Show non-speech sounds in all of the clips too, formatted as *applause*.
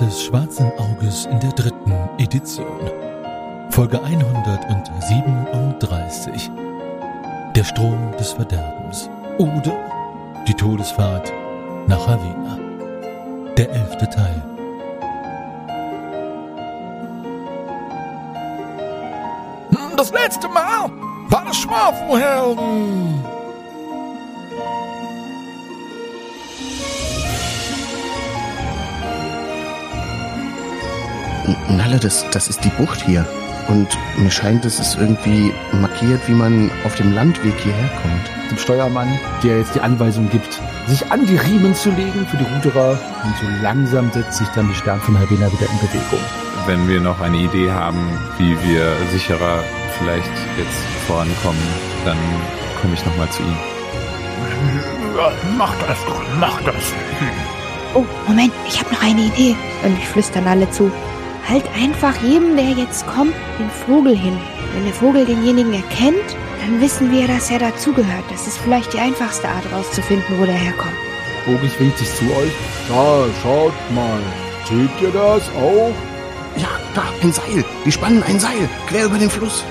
des Schwarzen Auges in der dritten Edition. Folge 137. Der Strom des Verderbens. Oder die Todesfahrt nach Havana. Der elfte Teil. Das letzte Mal war das Schwafelhelden. Nalle, das, das ist die Bucht hier. Und mir scheint, es ist irgendwie markiert, wie man auf dem Landweg hierher kommt. Dem Steuermann, der jetzt die Anweisung gibt, sich an die Riemen zu legen für die Ruderer. Und so langsam setzt sich dann die Stern von Helena wieder in Bewegung. Wenn wir noch eine Idee haben, wie wir sicherer vielleicht jetzt vorankommen, dann komme ich nochmal zu Ihnen. Mach das, mach das. Oh, Moment, ich habe noch eine Idee. Und ich flüstern alle zu. Halt einfach jedem, der jetzt kommt, den Vogel hin. Wenn der Vogel denjenigen erkennt, dann wissen wir, dass er dazugehört. Das ist vielleicht die einfachste Art rauszufinden, wo der herkommt. Bogi schwingt sich zu euch. Da, schaut mal. Seht ihr das auch? Ja, da, ein Seil. Die spannen ein Seil quer über den Fluss.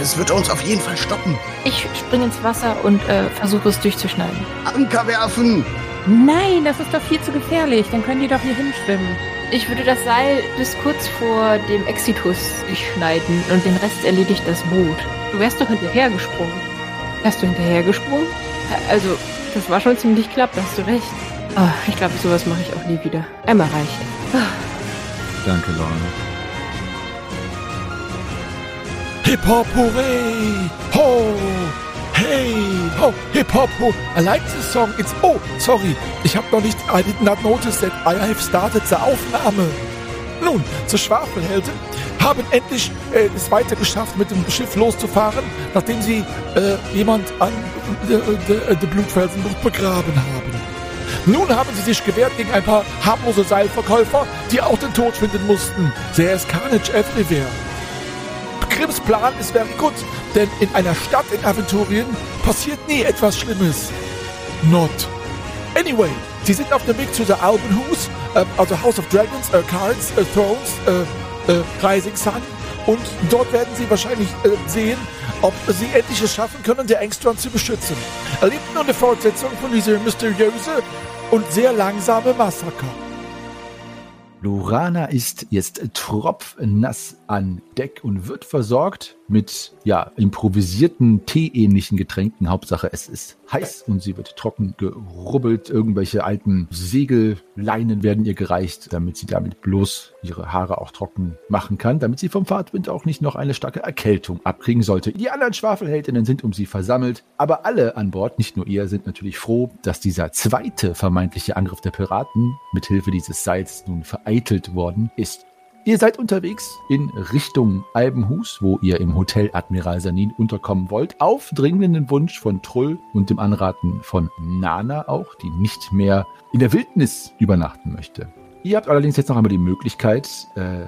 Es wird uns auf jeden Fall stoppen. Ich springe ins Wasser und äh, versuche es durchzuschneiden. Anker werfen! Nein, das ist doch viel zu gefährlich. Dann können die doch hier hinschwimmen. Ich würde das Seil bis kurz vor dem Exitus durchschneiden und den Rest erledigt das Boot. Du wärst doch hinterhergesprungen. Wärst du hinterhergesprungen? Also, das war schon ziemlich knapp, da hast du recht. Oh, ich glaube, sowas mache ich auch nie wieder. Einmal reicht. Oh. Danke, Lorne. Hip Hop Hooray! Ho! Hey! Ho! Hip Hop Ho! I like this song. It's oh, sorry. Ich habe noch nicht. I did not notice that I have started the Aufnahme. Nun, zur Schwafelhelden haben endlich äh, es weiter geschafft, mit dem Schiff loszufahren, nachdem sie äh, jemand an der de, de Blutfelsenbucht begraben haben. Nun haben sie sich gewehrt gegen ein paar harmlose Seilverkäufer, die auch den Tod finden mussten. There is carnage everywhere. Grimms Plan ist very good, denn in einer Stadt in Aventurien passiert nie etwas Schlimmes. Not. Anyway, sie sind auf dem Weg zu der Albenhus, äh, also House of Dragons, äh, Cards, äh, Thrones, äh, äh, Rising Sun. Und dort werden sie wahrscheinlich äh, sehen, ob sie endlich es schaffen können, der Engstrom zu beschützen. Erlebt nun eine Fortsetzung von dieser mysteriöse und sehr langsame Massaker. Lorana ist jetzt tropfnass an Deck und wird versorgt mit ja, improvisierten teeähnlichen Getränken. Hauptsache es ist heiß und sie wird trocken gerubbelt. Irgendwelche alten Segelleinen werden ihr gereicht, damit sie damit bloß ihre Haare auch trocken machen kann, damit sie vom Fahrtwind auch nicht noch eine starke Erkältung abkriegen sollte. Die anderen Schwafelheldinnen sind um sie versammelt, aber alle an Bord, nicht nur ihr, sind natürlich froh, dass dieser zweite vermeintliche Angriff der Piraten mithilfe dieses Seils nun vereitelt worden ist. Ihr seid unterwegs in Richtung Albenhus, wo ihr im Hotel Admiral Sanin unterkommen wollt, auf dringenden Wunsch von Trull und dem Anraten von Nana auch, die nicht mehr in der Wildnis übernachten möchte. Ihr habt allerdings jetzt noch einmal die Möglichkeit, äh,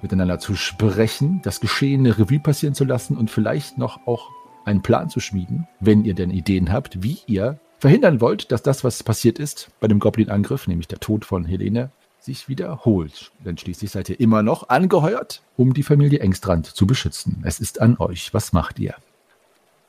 miteinander zu sprechen, das Geschehene Revue passieren zu lassen und vielleicht noch auch einen Plan zu schmieden, wenn ihr denn Ideen habt, wie ihr verhindern wollt, dass das, was passiert ist bei dem Goblin-Angriff, nämlich der Tod von Helene, sich wiederholt. Denn schließlich seid ihr immer noch angeheuert, um die Familie Engstrand zu beschützen. Es ist an euch. Was macht ihr?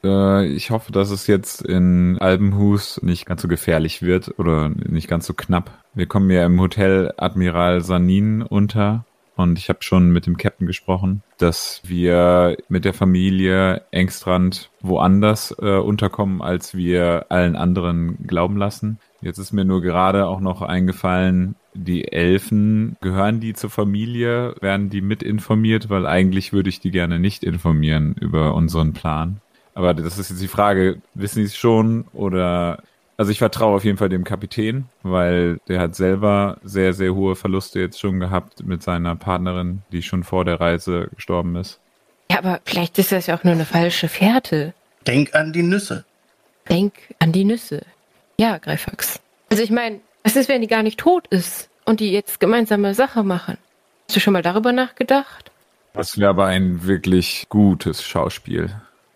Äh, ich hoffe, dass es jetzt in Albenhus nicht ganz so gefährlich wird oder nicht ganz so knapp. Wir kommen ja im Hotel Admiral Sanin unter und ich habe schon mit dem Captain gesprochen, dass wir mit der Familie Engstrand woanders äh, unterkommen, als wir allen anderen glauben lassen. Jetzt ist mir nur gerade auch noch eingefallen, die Elfen, gehören die zur Familie? Werden die mit informiert? Weil eigentlich würde ich die gerne nicht informieren über unseren Plan. Aber das ist jetzt die Frage, wissen die es schon oder also ich vertraue auf jeden Fall dem Kapitän, weil der hat selber sehr, sehr hohe Verluste jetzt schon gehabt mit seiner Partnerin, die schon vor der Reise gestorben ist. Ja, aber vielleicht ist das ja auch nur eine falsche Fährte. Denk an die Nüsse. Denk an die Nüsse. Ja, Greifax. Also ich meine, was ist, wenn die gar nicht tot ist und die jetzt gemeinsame Sache machen? Hast du schon mal darüber nachgedacht? Das wäre aber ein wirklich gutes Schauspiel.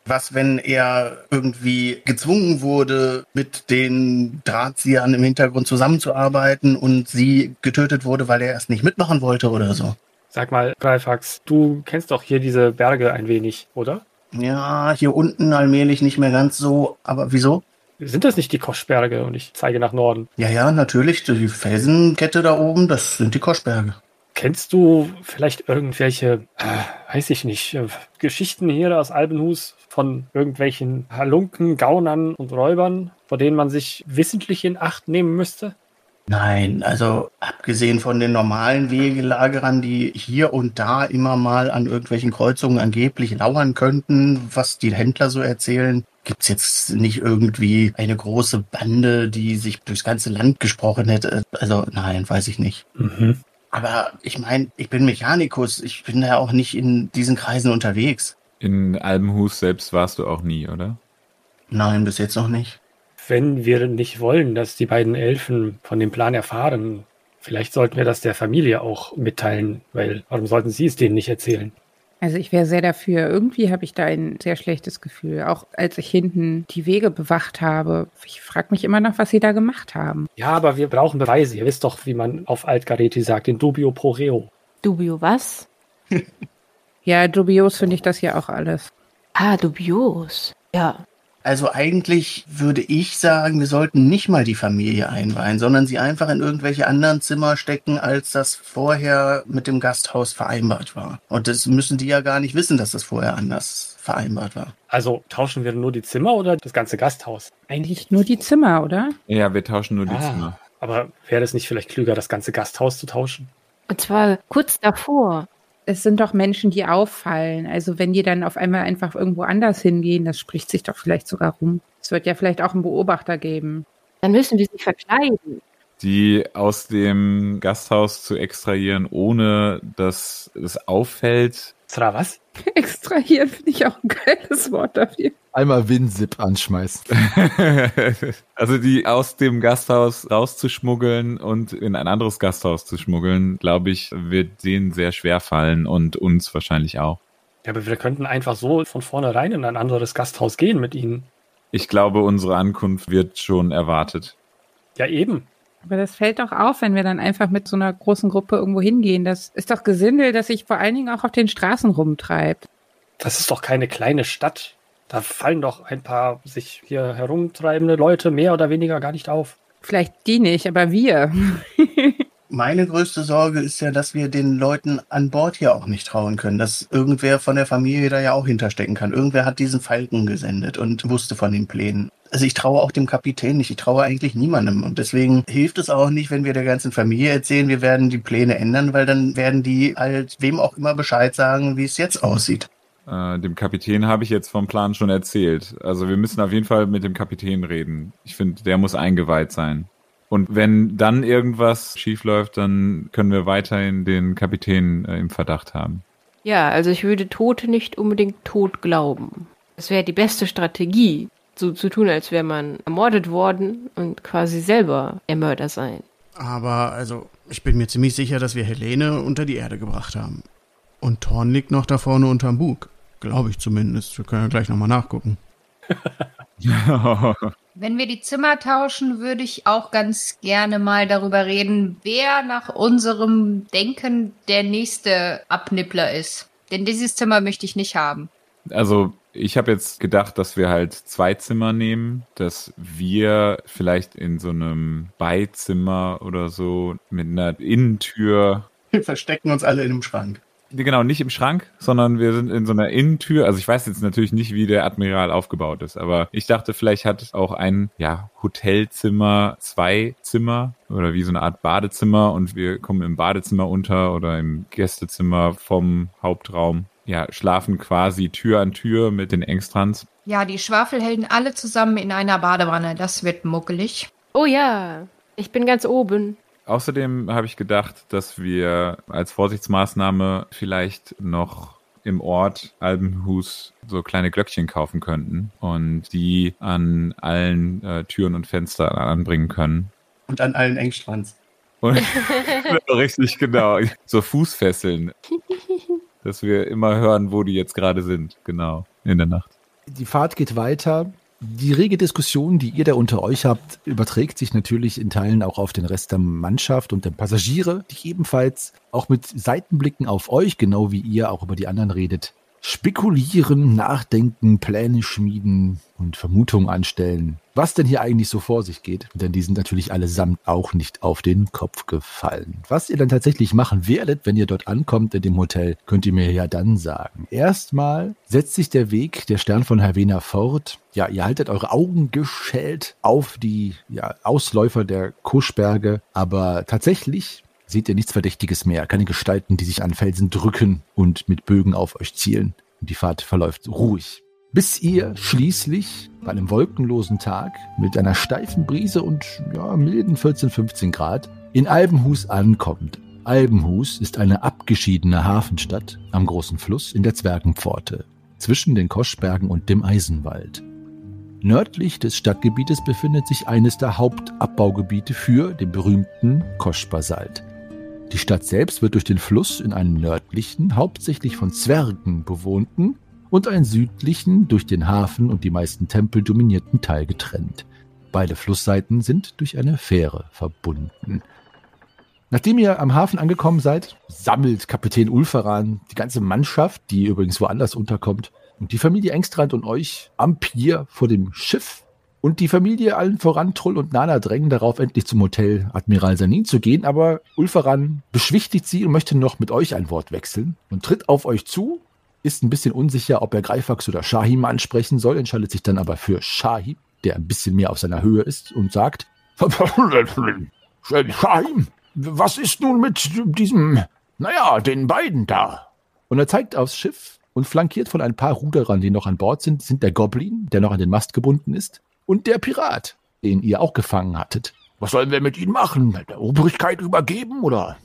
Was, wenn er irgendwie gezwungen wurde, mit den Drahtziehern im Hintergrund zusammenzuarbeiten und sie getötet wurde, weil er erst nicht mitmachen wollte oder so? Sag mal, Greifax, du kennst doch hier diese Berge ein wenig, oder? Ja, hier unten allmählich nicht mehr ganz so. Aber wieso? Sind das nicht die Koschberge? Und ich zeige nach Norden. Ja, ja, natürlich. Die Felsenkette da oben, das sind die Koschberge. Kennst du vielleicht irgendwelche, äh, weiß ich nicht, äh, Geschichten hier aus Albenhus von irgendwelchen Halunken, Gaunern und Räubern, vor denen man sich wissentlich in Acht nehmen müsste? Nein, also abgesehen von den normalen Wegelagerern, die hier und da immer mal an irgendwelchen Kreuzungen angeblich lauern könnten, was die Händler so erzählen, gibt's jetzt nicht irgendwie eine große Bande, die sich durchs ganze Land gesprochen hätte. Also nein, weiß ich nicht. Mhm. Aber ich meine, ich bin Mechanikus, ich bin ja auch nicht in diesen Kreisen unterwegs. In Albenhus selbst warst du auch nie, oder? Nein, bis jetzt noch nicht. Wenn wir nicht wollen, dass die beiden Elfen von dem Plan erfahren, vielleicht sollten wir das der Familie auch mitteilen, weil warum sollten sie es denen nicht erzählen? Also ich wäre sehr dafür. Irgendwie habe ich da ein sehr schlechtes Gefühl. Auch als ich hinten die Wege bewacht habe. Ich frage mich immer noch, was sie da gemacht haben. Ja, aber wir brauchen Beweise. Ihr wisst doch, wie man auf Altgareti sagt, in dubio pro reo. Dubio was? *laughs* Ja, dubios finde ich das ja auch alles. Ah, dubios. Ja. Also eigentlich würde ich sagen, wir sollten nicht mal die Familie einweihen, sondern sie einfach in irgendwelche anderen Zimmer stecken, als das vorher mit dem Gasthaus vereinbart war. Und das müssen die ja gar nicht wissen, dass das vorher anders vereinbart war. Also tauschen wir nur die Zimmer oder das ganze Gasthaus? Eigentlich nur die Zimmer, oder? Ja, wir tauschen nur die Ah. Zimmer. Aber wäre es nicht vielleicht klüger, das ganze Gasthaus zu tauschen? Und zwar kurz davor. Es sind doch Menschen, die auffallen. Also wenn die dann auf einmal einfach irgendwo anders hingehen, das spricht sich doch vielleicht sogar rum. Es wird ja vielleicht auch einen Beobachter geben. Dann müssen wir sie verkleiden. Die aus dem Gasthaus zu extrahieren, ohne dass es auffällt. Zra, was? *laughs* Extrahieren finde ich auch ein geiles Wort dafür. Einmal WinZip anschmeißen. *laughs* also die aus dem Gasthaus rauszuschmuggeln und in ein anderes Gasthaus zu schmuggeln, glaube ich, wird denen sehr schwer fallen und uns wahrscheinlich auch. Ja, aber wir könnten einfach so von vornherein in ein anderes Gasthaus gehen mit ihnen. Ich glaube, unsere Ankunft wird schon erwartet. Ja, eben. Aber das fällt doch auf, wenn wir dann einfach mit so einer großen Gruppe irgendwo hingehen. Das ist doch Gesindel, das sich vor allen Dingen auch auf den Straßen rumtreibt. Das ist doch keine kleine Stadt. Da fallen doch ein paar sich hier herumtreibende Leute mehr oder weniger gar nicht auf. Vielleicht die nicht, aber wir. *laughs* Meine größte Sorge ist ja, dass wir den Leuten an Bord hier auch nicht trauen können, dass irgendwer von der Familie da ja auch hinterstecken kann. Irgendwer hat diesen Falken gesendet und wusste von den Plänen. Also ich traue auch dem Kapitän nicht, ich traue eigentlich niemandem. Und deswegen hilft es auch nicht, wenn wir der ganzen Familie erzählen, wir werden die Pläne ändern, weil dann werden die halt wem auch immer Bescheid sagen, wie es jetzt aussieht. Äh, dem Kapitän habe ich jetzt vom Plan schon erzählt. Also wir müssen auf jeden Fall mit dem Kapitän reden. Ich finde, der muss eingeweiht sein. Und wenn dann irgendwas schief läuft, dann können wir weiterhin den Kapitän äh, im Verdacht haben. Ja, also ich würde Tote nicht unbedingt tot glauben. Das wäre die beste Strategie, so zu tun, als wäre man ermordet worden und quasi selber der Mörder sein. Aber also, ich bin mir ziemlich sicher, dass wir Helene unter die Erde gebracht haben. Und Thorn liegt noch da vorne unterm Bug. Glaube ich zumindest. Wir können ja gleich nochmal nachgucken. *laughs* Wenn wir die Zimmer tauschen, würde ich auch ganz gerne mal darüber reden, wer nach unserem Denken der nächste Abnippler ist. Denn dieses Zimmer möchte ich nicht haben. Also ich habe jetzt gedacht, dass wir halt zwei Zimmer nehmen, dass wir vielleicht in so einem Beizimmer oder so mit einer Innentür Wir verstecken uns alle in einem Schrank. Genau, nicht im Schrank, sondern wir sind in so einer Innentür. Also ich weiß jetzt natürlich nicht, wie der Admiral aufgebaut ist, aber ich dachte, vielleicht hat auch ein ja, Hotelzimmer zwei Zimmer oder wie so eine Art Badezimmer und wir kommen im Badezimmer unter oder im Gästezimmer vom Hauptraum. Ja, schlafen quasi Tür an Tür mit den Engstrands. Ja, die Schwafelhelden alle zusammen in einer Badewanne. Das wird muckelig. Oh ja, ich bin ganz oben. Außerdem habe ich gedacht, dass wir als Vorsichtsmaßnahme vielleicht noch im Ort Albenhus so kleine Glöckchen kaufen könnten und die an allen äh, Türen und Fenstern anbringen können. Und an allen Engstrands. Und *laughs* richtig genau. So Fußfesseln. *laughs* Dass wir immer hören, wo die jetzt gerade sind. Genau. In der Nacht. Die Fahrt geht weiter. Die rege Diskussion, die ihr da unter euch habt, überträgt sich natürlich in Teilen auch auf den Rest der Mannschaft und der Passagiere, die ebenfalls auch mit Seitenblicken auf euch, genau wie ihr auch über die anderen redet, spekulieren, nachdenken, Pläne schmieden und Vermutungen anstellen, was denn hier eigentlich so vor sich geht. Denn die sind natürlich allesamt auch nicht auf den Kopf gefallen. Was ihr dann tatsächlich machen werdet, wenn ihr dort ankommt in dem Hotel, könnt ihr mir ja dann sagen. Erstmal setzt sich der Weg der Stern von Havena fort. Ja, ihr haltet eure Augen geschält auf die ja, Ausläufer der Kuschberge, aber tatsächlich seht ihr nichts Verdächtiges mehr. Keine Gestalten, die sich an Felsen drücken und mit Bögen auf euch zielen. Und die Fahrt verläuft ruhig. Bis ihr schließlich bei einem wolkenlosen Tag mit einer steifen Brise und ja, milden 14, 15 Grad in Albenhus ankommt. Albenhus ist eine abgeschiedene Hafenstadt am großen Fluss in der Zwergenpforte zwischen den Koschbergen und dem Eisenwald. Nördlich des Stadtgebietes befindet sich eines der Hauptabbaugebiete für den berühmten Koschbasalt. Die Stadt selbst wird durch den Fluss in einen nördlichen, hauptsächlich von Zwergen bewohnten und einen südlichen, durch den Hafen und die meisten Tempel dominierten Teil getrennt. Beide Flussseiten sind durch eine Fähre verbunden. Nachdem ihr am Hafen angekommen seid, sammelt Kapitän Ulferan die ganze Mannschaft, die übrigens woanders unterkommt, und die Familie Engstrand und euch am Pier vor dem Schiff und die Familie allen voran, Trull und Nana drängen darauf, endlich zum Hotel Admiral Sanin zu gehen, aber Ulferan beschwichtigt sie und möchte noch mit euch ein Wort wechseln und tritt auf euch zu, ist ein bisschen unsicher, ob er Greifax oder Shahim ansprechen soll, entscheidet sich dann aber für Shahim, der ein bisschen mehr auf seiner Höhe ist und sagt, *laughs* Shahim, was ist nun mit diesem, naja, den beiden da? Und er zeigt aufs Schiff und flankiert von ein paar Ruderern, die noch an Bord sind, sind der Goblin, der noch an den Mast gebunden ist, und der Pirat, den ihr auch gefangen hattet. Was sollen wir mit ihnen machen? Der Obrigkeit übergeben oder?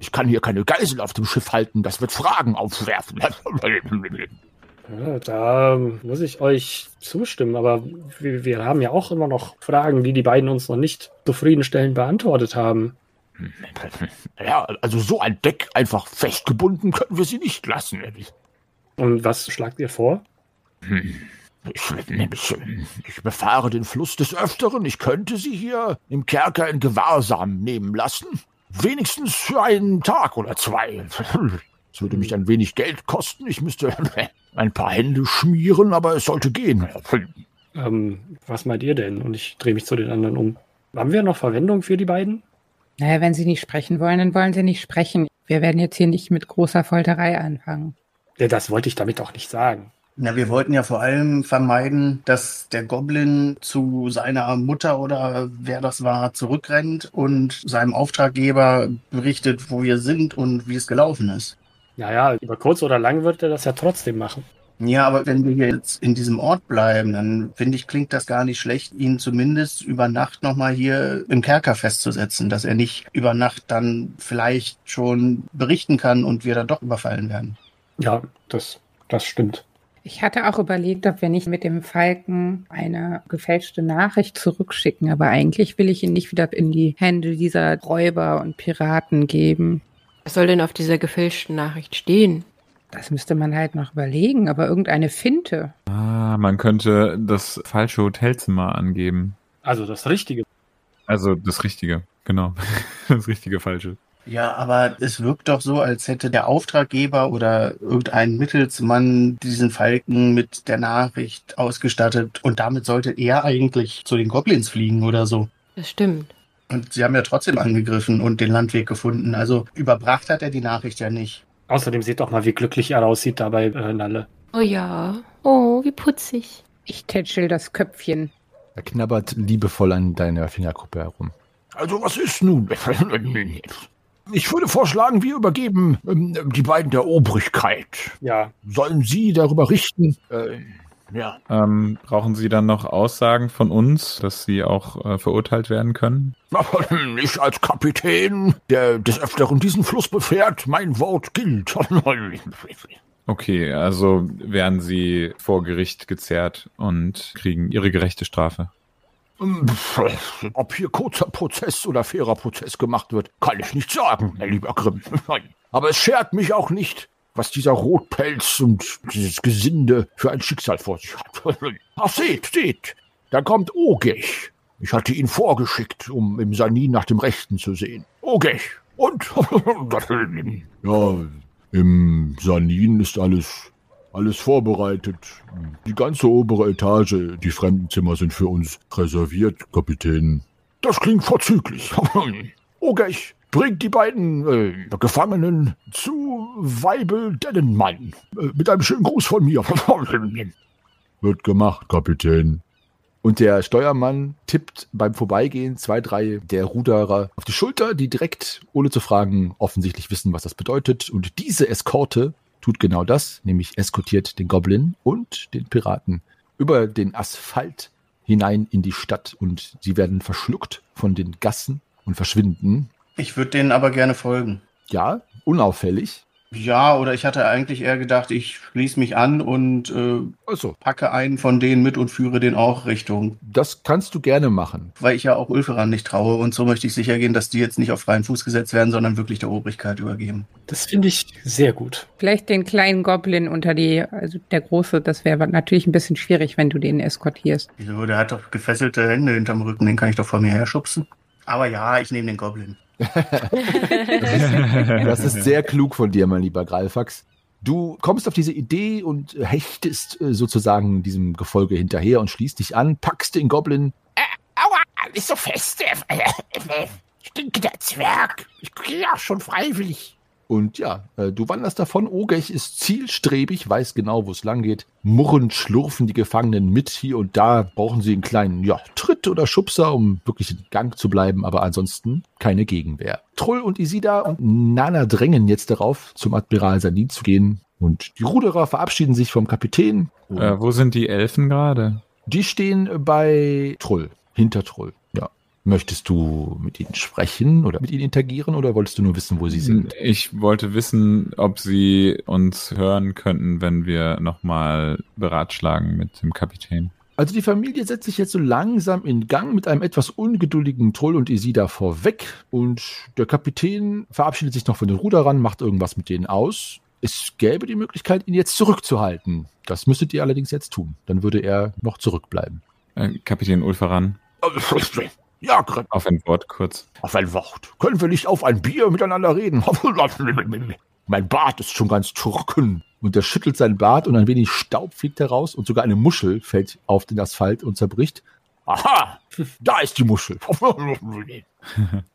Ich kann hier keine Geisel auf dem Schiff halten, das wird Fragen aufwerfen. Ja, da muss ich euch zustimmen, aber wir, wir, haben ja auch immer noch Fragen, die die beiden uns noch nicht zufriedenstellend beantwortet haben. Ja, also so ein Deck einfach festgebunden können wir sie nicht lassen. Und was schlagt ihr vor? Hm. Ich, ich, ich, befahre den Fluss des Öfteren. Ich könnte Sie hier im Kerker in Gewahrsam nehmen lassen. Wenigstens für einen Tag oder zwei. Es würde mich ein wenig Geld kosten. Ich müsste *laughs* ein paar Hände schmieren, aber es sollte gehen. Ähm, was meint ihr denn? Und ich drehe mich zu den anderen um. Haben wir noch Verwendung für die beiden? Naja, wenn sie nicht sprechen wollen, dann wollen sie nicht sprechen. Wir werden jetzt hier nicht mit großer Folterei anfangen. Ja, das wollte ich damit auch nicht sagen. Na, wir wollten ja vor allem vermeiden, dass der Goblin zu seiner Mutter oder wer das war zurückrennt und seinem Auftraggeber berichtet, wo wir sind und wie es gelaufen ist. Naja, über kurz oder lang wird er das ja trotzdem machen. Ja, aber wenn wir jetzt in diesem Ort bleiben, dann finde ich, klingt das gar nicht schlecht, ihn zumindest über Nacht nochmal hier im Kerker festzusetzen, dass er nicht über Nacht dann vielleicht schon berichten kann und wir dann doch überfallen werden. Ja, das, das stimmt. Ich hatte auch überlegt, ob wir nicht mit dem Falken eine gefälschte Nachricht zurückschicken, aber eigentlich will ich ihn nicht wieder in die Hände dieser Räuber und Piraten geben. Was soll denn auf dieser gefälschten Nachricht stehen? Das müsste man halt noch überlegen, aber irgendeine Finte. Ah, man könnte das falsche Hotelzimmer angeben. Also das Richtige. Also das Richtige, genau. *laughs* das richtige Falsche. Ja, aber es wirkt doch so, als hätte der Auftraggeber oder irgendein Mittelsmann diesen Falken mit der Nachricht ausgestattet und damit sollte er eigentlich zu den Goblins fliegen oder so. Das stimmt. Und sie haben ja trotzdem angegriffen und den Landweg gefunden. Also überbracht hat er die Nachricht ja nicht. Außerdem seht doch mal, wie glücklich er aussieht dabei, äh, Nalle. Oh ja. Oh, wie putzig. Ich tätschel das Köpfchen. Er knabbert liebevoll an deiner Fingerkuppe herum. Also was ist nun? *laughs* Ich würde vorschlagen, wir übergeben ähm, die beiden der Obrigkeit. Ja. Sollen Sie darüber richten? Äh, ja. Ähm, brauchen Sie dann noch Aussagen von uns, dass Sie auch äh, verurteilt werden können? Aber ich als Kapitän, der des Öfteren diesen Fluss befährt, mein Wort gilt. *laughs* okay, also werden Sie vor Gericht gezerrt und kriegen Ihre gerechte Strafe. Ob hier kurzer Prozess oder fairer Prozess gemacht wird, kann ich nicht sagen, mein lieber Grimm. *laughs* Aber es schert mich auch nicht, was dieser Rotpelz und dieses Gesinde für ein Schicksal vor sich hat. *laughs* Ach, seht, seht, da kommt Ogech. Ich hatte ihn vorgeschickt, um im Sanin nach dem Rechten zu sehen. Ogech. Und? *laughs* ja, im Sanin ist alles, alles vorbereitet. Die ganze obere Etage, die Fremdenzimmer sind für uns reserviert, Kapitän. Das klingt vorzüglich. *laughs* Ogech, bringt die beiden äh, Gefangenen zu Weibel Dennenmann. Äh, mit einem schönen Gruß von mir. *laughs* Wird gemacht, Kapitän. Und der Steuermann tippt beim Vorbeigehen zwei, drei der Ruderer auf die Schulter, die direkt, ohne zu fragen, offensichtlich wissen, was das bedeutet. Und diese Eskorte tut genau das, nämlich eskortiert den Goblin und den Piraten über den Asphalt hinein in die Stadt und sie werden verschluckt von den Gassen und verschwinden. Ich würde denen aber gerne folgen. Ja, unauffällig. Ja, oder ich hatte eigentlich eher gedacht, ich schließe mich an und äh, Also, packe einen von denen mit und führe den auch Richtung. das kannst du gerne machen. Weil ich ja auch Ulferan nicht traue und so möchte ich sicher gehen, dass die jetzt nicht auf freien Fuß gesetzt werden, sondern wirklich der Obrigkeit übergeben. Das finde ich sehr gut. Vielleicht den kleinen Goblin unter die, also der große, das wäre natürlich ein bisschen schwierig, wenn du den eskortierst. Wieso, der hat doch gefesselte Hände hinterm Rücken, den kann ich doch vor mir herschubsen. Aber ja, ich nehme den Goblin. *laughs* Das ist sehr klug von dir, mein lieber Greifax. Du kommst auf diese Idee und hechtest äh, sozusagen diesem Gefolge hinterher und schließt dich an, packst den Goblin. Aua, nicht so fest. Stinkender Zwerg. Ich gehe ja schon freiwillig. Und ja, äh, du wanderst davon. Ogech ist zielstrebig, weiß genau, wo es lang geht. Murrend schlurfen die Gefangenen mit. Hier und da brauchen sie einen kleinen ja, Tritt oder Schubser, um wirklich in Gang zu bleiben, aber ansonsten keine Gegenwehr. Trull und Isida und Nana drängen jetzt darauf, zum Admiral Sanin zu gehen. Und die Ruderer verabschieden sich vom Kapitän. Äh, wo sind die Elfen gerade? Die stehen bei Trull, hinter Trull. Möchtest du mit ihnen sprechen oder mit ihnen interagieren oder wolltest du nur wissen, wo sie sind? Ich wollte wissen, ob sie uns hören könnten, wenn wir nochmal beratschlagen mit dem Kapitän. Also die Familie setzt sich jetzt so langsam in Gang mit einem etwas ungeduldigen Troll und Isida vorweg und der Kapitän verabschiedet sich noch von den Ruderern, macht irgendwas mit denen aus. Es gäbe die Möglichkeit, ihn jetzt zurückzuhalten. Das müsstet ihr allerdings jetzt tun. Dann würde er noch zurückbleiben. Äh, Kapitän Ulferan, Ja, Gr- auf ein Wort kurz. auf ein Wort. Können wir nicht auf ein Bier miteinander reden? *laughs* mein Bart ist schon ganz trocken. Und er schüttelt seinen Bart und ein wenig Staub fliegt heraus und sogar eine Muschel fällt auf den Asphalt und zerbricht. Aha, da ist die Muschel. *laughs*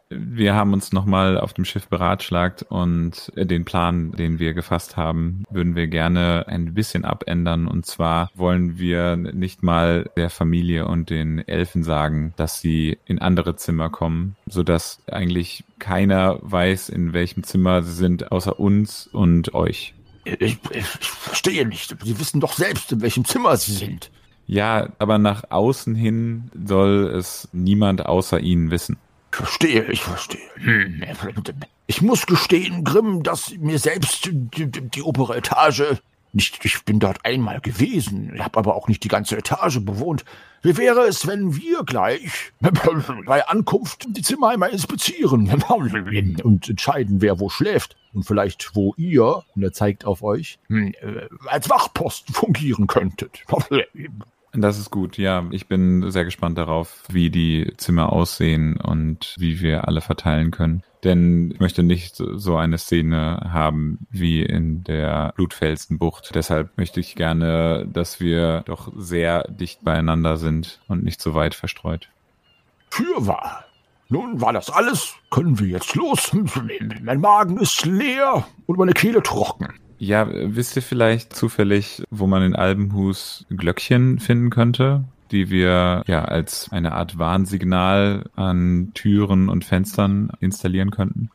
Wir haben uns nochmal auf dem Schiff beratschlagt und den Plan, den wir gefasst haben, würden wir gerne ein bisschen abändern. Und zwar wollen wir nicht mal der Familie und den Elfen sagen, dass sie in andere Zimmer kommen, sodass eigentlich keiner weiß, in welchem Zimmer sie sind, außer uns und euch. Ich, ich, ich verstehe nicht. Sie wissen doch selbst, in welchem Zimmer Sie sind. Ja, aber nach außen hin soll es niemand außer ihnen wissen. Verstehe, ich verstehe. Hm. Ich muss gestehen, Grimm, dass mir selbst die, die, die obere Etage nicht, ich bin dort einmal gewesen, habe aber auch nicht die ganze Etage bewohnt. Wie wäre es, wenn wir gleich *laughs* bei Ankunft die Zimmer einmal inspizieren *laughs* und entscheiden, wer wo schläft und vielleicht wo ihr, und er zeigt auf euch, hm, äh, als Wachposten fungieren könntet? *laughs* Das ist gut, ja. Ich bin sehr gespannt darauf, wie die Zimmer aussehen und wie wir alle verteilen können. Denn ich möchte nicht so eine Szene haben wie in der Blutfelsenbucht. Deshalb möchte ich gerne, dass wir doch sehr dicht beieinander sind und nicht so weit verstreut. Fürwahr. Nun war das alles. Können wir jetzt los? Mein Magen ist leer und meine Kehle trocken. Ja, wisst ihr vielleicht zufällig, wo man in Albenhus Glöckchen finden könnte, die wir ja als eine Art Warnsignal an Türen und Fenstern installieren könnten?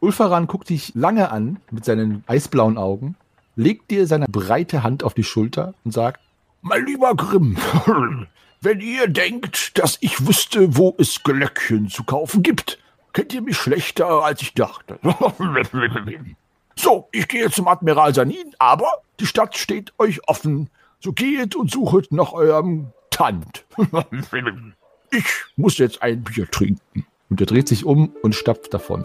Ulfaran guckt dich lange an mit seinen eisblauen Augen, legt dir seine breite Hand auf die Schulter und sagt, Mein lieber Grimm, *laughs* wenn ihr denkt, dass ich wüsste, wo es Glöckchen zu kaufen gibt, kennt ihr mich schlechter, als ich dachte. *laughs* So, ich gehe zum Admiral Sanin, aber die Stadt steht euch offen. So geht und suchet nach eurem Tant. *laughs* Ich muss jetzt ein Bier trinken. und er dreht sich um und stapft davon.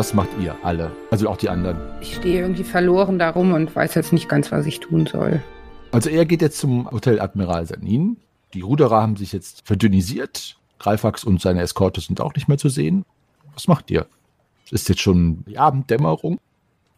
Was macht ihr alle? Also auch die anderen. Ich stehe irgendwie verloren darum und weiß jetzt nicht ganz, was ich tun soll. Also er geht jetzt zum Hotel Admiral Sanin. Die Ruderer haben sich jetzt verdünnisiert. Greifax und seine Eskorte sind auch nicht mehr zu sehen. Was macht ihr? Es ist jetzt schon die Abenddämmerung.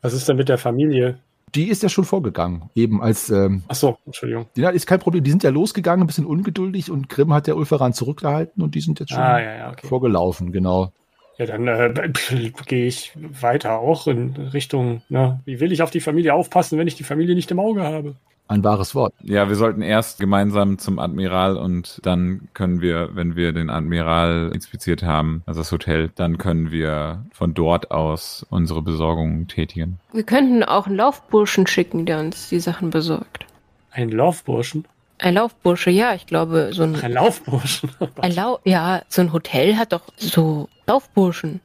Was ist denn mit der Familie? Die ist ja schon vorgegangen. Eben als. Ähm, Ach so, Entschuldigung. die ist kein Problem. Die sind ja losgegangen, ein bisschen ungeduldig und Grimm hat der Ulferan zurückgehalten und die sind jetzt schon Ah, ja, ja, okay. vorgelaufen, genau. Ja, dann äh, *laughs* gehe ich weiter auch in Richtung, ne, wie will ich auf die Familie aufpassen, wenn ich die Familie nicht im Auge habe? Ein wahres Wort. Ja, wir sollten erst gemeinsam zum Admiral und dann können wir, wenn wir den Admiral inspiziert haben, also das Hotel, dann können wir von dort aus unsere Besorgungen tätigen. Wir könnten auch einen Laufburschen schicken, der uns die Sachen besorgt. Ein Laufburschen? Ein Laufbursche, ja, ich glaube, so ein, Ein Laufburschen? *laughs* Oh ein Lau ja, so ein Hotel hat doch so Laufburschen.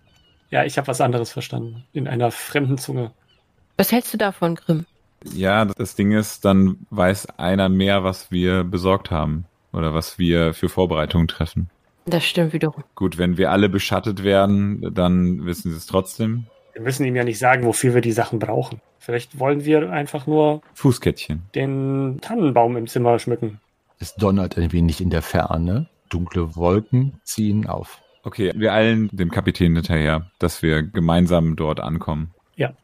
ja, ich habe was anderes verstanden. In einer fremden Zunge. Was hältst du davon, Grimm? Ja, das Ding ist, dann weiß einer mehr, was wir besorgt haben oder was wir für Vorbereitungen treffen. Das stimmt wiederum. Gut, wenn wir alle beschattet werden, dann wissen sie es trotzdem. Wir müssen ihm ja nicht sagen, wofür wir die Sachen brauchen. Vielleicht wollen wir einfach nur Fußkettchen. den Tannenbaum im Zimmer schmücken. Es donnert ein wenig in der Ferne. Dunkle Wolken ziehen auf. Okay, wir eilen dem Kapitän hinterher, dass wir gemeinsam dort ankommen.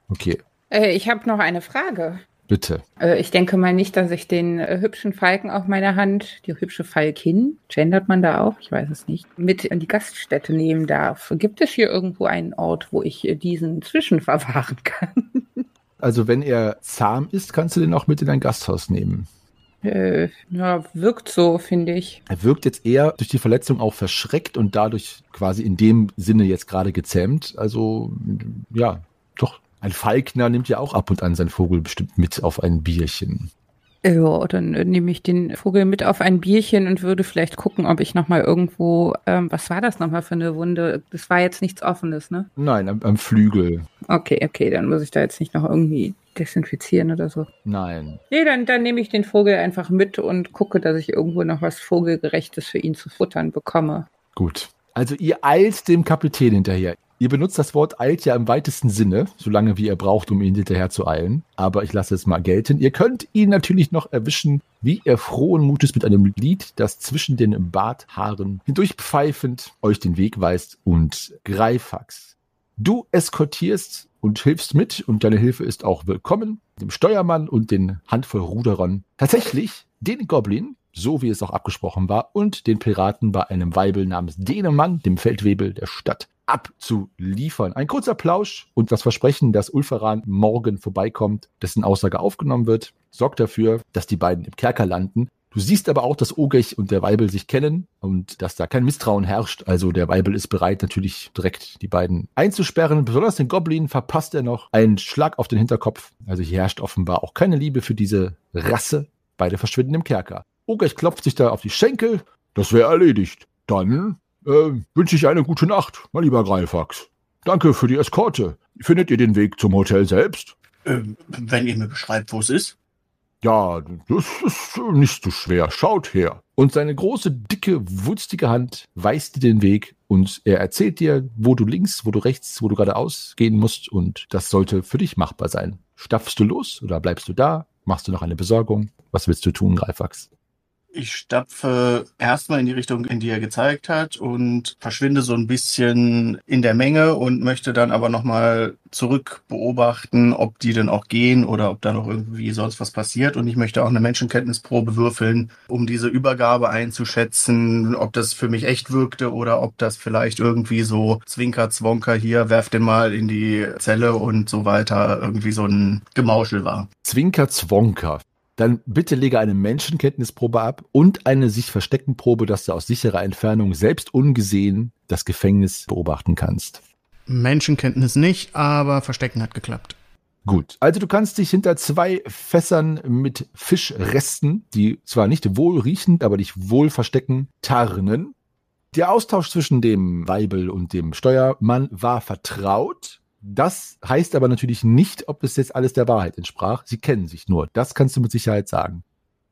Okay, Äh, ich habe noch eine Frage. Bitte. Äh, ich denke mal nicht, dass ich den äh, hübschen Falken auf meiner Hand, die hübsche Falkin, gendert man da auch, ich weiß es nicht, mit in die Gaststätte nehmen darf. Gibt es hier irgendwo einen Ort, wo ich äh, diesen zwischenverwahren *laughs* kann? Also wenn er zahm ist, kannst du den auch mit in dein Gasthaus nehmen. Äh, ja, wirkt so, finde ich. Er wirkt jetzt eher durch die Verletzung auch verschreckt und dadurch quasi in dem Sinne jetzt gerade gezähmt. Also ja, doch. Ein Falkner nimmt ja auch ab und an seinen Vogel bestimmt mit auf ein Bierchen. Ja, dann nehme ich den Vogel mit auf ein Bierchen und würde vielleicht gucken, ob ich nochmal irgendwo, ähm, was war das nochmal für eine Wunde? Das war jetzt nichts Offenes, ne? Nein, am, am Flügel. Okay, okay, dann muss ich da jetzt nicht noch irgendwie desinfizieren oder so. Nein. Nee, dann, dann nehme ich den Vogel einfach mit und gucke, dass ich irgendwo noch was Vogelgerechtes für ihn zu futtern bekomme. Gut. Also ihr eilt dem Kapitän hinterher. Ihr benutzt das Wort eilt ja im weitesten Sinne, solange wie ihr braucht, um ihn hinterher zu eilen. Aber ich lasse es mal gelten. Ihr könnt ihn natürlich noch erwischen, wie er frohen Mutes mit einem Lied, das zwischen den Barthaaren hindurchpfeifend euch den Weg weist und Greifax. Du eskortierst und hilfst mit und deine Hilfe ist auch willkommen, dem Steuermann und den Handvoll Ruderern. Tatsächlich den Goblin, so wie es auch abgesprochen war, und den Piraten bei einem Weibel namens Denemann, dem Feldwebel der Stadt, abzuliefern. Ein kurzer Plausch und das Versprechen, dass Ulferan morgen vorbeikommt, dessen Aussage aufgenommen wird, sorgt dafür, dass die beiden im Kerker landen. Du siehst aber auch, dass Ogech und der Weibel sich kennen und dass da kein Misstrauen herrscht. Also der Weibel ist bereit, natürlich direkt die beiden einzusperren. Besonders den Goblin verpasst er noch einen Schlag auf den Hinterkopf. Also hier herrscht offenbar auch keine Liebe für diese Rasse. Beide verschwinden im Kerker. Ogech klopft sich da auf die Schenkel. Das wäre erledigt. Dann äh, wünsche ich eine gute Nacht, mein lieber Greifax. Danke für die Eskorte. Findet ihr den Weg zum Hotel selbst? Ähm, wenn ihr mir beschreibt, wo es ist. Ja, das ist nicht so schwer. Schaut her. Und seine große, dicke, wulstige Hand weist dir den Weg und er erzählt dir, wo du links, wo du rechts, wo du geradeaus gehen musst und das sollte für dich machbar sein. Stapfst du los oder bleibst du da? Machst du noch eine Besorgung? Was willst du tun, Greifax? Ich stapfe erstmal in die Richtung, in die er gezeigt hat und verschwinde so ein bisschen in der Menge und möchte dann aber nochmal zurück beobachten, ob die denn auch gehen oder ob da noch irgendwie sonst was passiert. Und ich möchte auch eine Menschenkenntnisprobe würfeln, um diese Übergabe einzuschätzen, ob das für mich echt wirkte oder ob das vielleicht irgendwie so Zwinker, Zwonker hier, werf den mal in die Zelle und so weiter irgendwie so ein Gemauschel war. Zwinker Zwonker. Dann bitte lege eine Menschenkenntnisprobe ab und eine sich verstecken Probe, dass du aus sicherer Entfernung selbst ungesehen das Gefängnis beobachten kannst. Menschenkenntnis nicht, aber Verstecken hat geklappt. Gut, also du kannst dich hinter zwei Fässern mit Fischresten, die zwar nicht wohl riechend, aber dich wohl verstecken, tarnen. Der Austausch zwischen dem Weibel und dem Steuermann war vertraut. Das heißt aber natürlich nicht, ob es jetzt alles der Wahrheit entsprach. Sie kennen sich nur. Das kannst du mit Sicherheit sagen.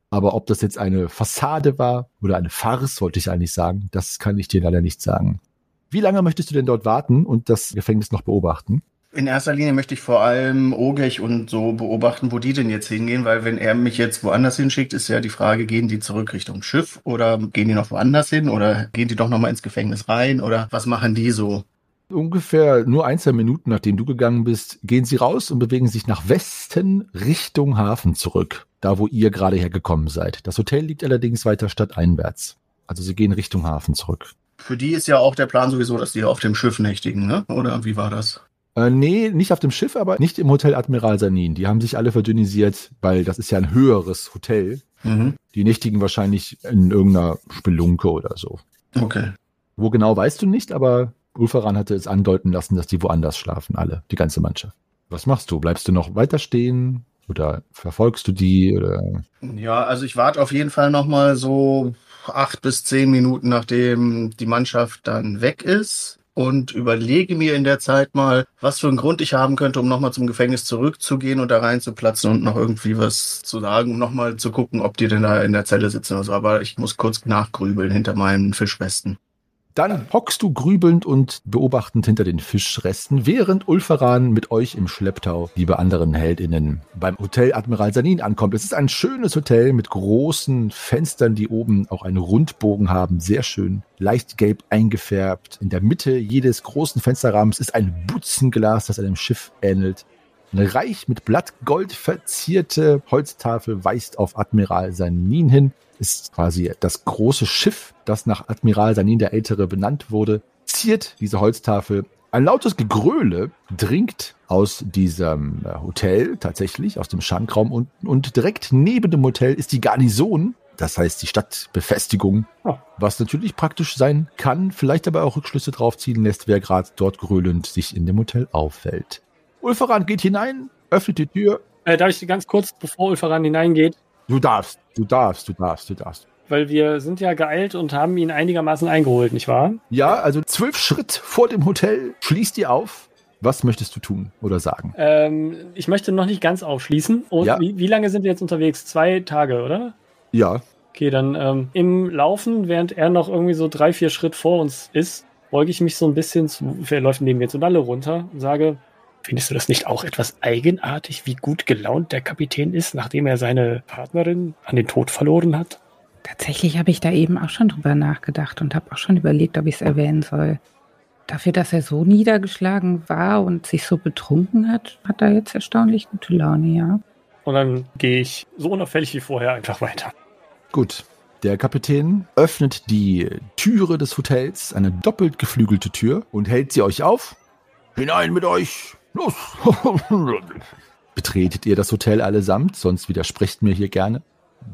Aber ob das jetzt eine Fassade war oder eine Farce, wollte ich eigentlich sagen, das kann ich dir leider nicht sagen. Wie lange möchtest du denn dort warten und das Gefängnis noch beobachten? In erster Linie möchte ich vor allem Ogech und so beobachten, wo die denn jetzt hingehen, weil wenn er mich jetzt woanders hinschickt, ist ja die Frage, gehen die zurück Richtung Schiff oder gehen die noch woanders hin oder gehen die doch nochmal ins Gefängnis rein oder was machen die so? Ungefähr nur ein, zwei Minuten nachdem du gegangen bist, gehen sie raus und bewegen sich nach Westen Richtung Hafen zurück, da wo ihr gerade hergekommen seid. Das Hotel liegt allerdings weiter stadteinwärts. Also sie gehen Richtung Hafen zurück. Für die ist ja auch der Plan sowieso, dass die auf dem Schiff nächtigen, ne? Oder wie war das? Äh, nee, nicht auf dem Schiff, aber nicht im Hotel Admiral Sanin. Die haben sich alle verdünnisiert, weil das ist ja ein höheres Hotel. Mhm. Die nächtigen wahrscheinlich in irgendeiner Spelunke oder so. Okay. Wo genau weißt du nicht, aber Ulfaran hatte es andeuten lassen, dass die woanders schlafen, alle, die ganze Mannschaft. Was machst du? Bleibst du noch weiter stehen? Oder verfolgst du die? Oder? Ja, also ich warte auf jeden Fall nochmal so acht bis zehn Minuten, nachdem die Mannschaft dann weg ist und überlege mir in der Zeit mal, was für einen Grund ich haben könnte, um nochmal zum Gefängnis zurückzugehen und da reinzuplatzen und noch irgendwie was zu sagen, um nochmal zu gucken, ob die denn da in der Zelle sitzen oder so. Aber ich muss kurz nachgrübeln hinter meinen Fischwesten. Dann hockst du grübelnd und beobachtend hinter den Fischresten, während Ulfaran mit euch im Schlepptau, liebe anderen HeldInnen, beim Hotel Admiral Sanin ankommt. Es ist ein schönes Hotel mit großen Fenstern, die oben auch einen Rundbogen haben. Sehr schön. Leicht gelb eingefärbt. In der Mitte jedes großen Fensterrahmens ist ein Butzenglas, das einem Schiff ähnelt. Eine reich mit Blattgold verzierte Holztafel weist auf Admiral Sanin hin ist quasi das große Schiff, das nach Admiral Sanin der Ältere benannt wurde, ziert diese Holztafel. Ein lautes Gegröle dringt aus diesem äh, Hotel tatsächlich, aus dem Schankraum unten. Und direkt neben dem Hotel ist die Garnison, das heißt die Stadtbefestigung, Oh. was natürlich praktisch sein kann, vielleicht aber auch Rückschlüsse drauf ziehen lässt, wer gerade dort gröhlend sich in dem Hotel auffällt. Ulferan geht hinein, öffnet die Tür. Äh, darf ich ganz kurz, bevor Ulfaran hineingeht, Du darfst, du darfst, du darfst, du darfst. weil wir sind ja geeilt und haben ihn einigermaßen eingeholt, nicht wahr? Ja, also zwölf Schritt vor dem Hotel, schließt ihr auf. Was möchtest du tun oder sagen? Ähm, ich möchte noch nicht ganz aufschließen. Und Ja. wie, wie lange sind wir jetzt unterwegs? Zwei Tage, oder? Ja, Okay, dann ähm, im Laufen, während er noch irgendwie so drei, vier Schritt vor uns ist, beuge ich mich so ein bisschen zu, er läuft neben mir zu Nalle runter und sage, findest du das nicht auch etwas eigenartig, wie gut gelaunt der Kapitän ist, nachdem er seine Partnerin an den Tod verloren hat? Tatsächlich habe ich da eben auch schon drüber nachgedacht und habe auch schon überlegt, ob ich es erwähnen soll. Dafür, dass er so niedergeschlagen war und sich so betrunken hat, hat er jetzt erstaunlich gute Laune, ja. Und dann gehe ich so unauffällig wie vorher einfach weiter. gut. Der Kapitän öffnet die Türe des Hotels, eine doppelt geflügelte Tür, und hält sie euch auf. Hinein mit euch! Los! *laughs* Betretet ihr das Hotel allesamt, sonst widersprecht mir hier gerne.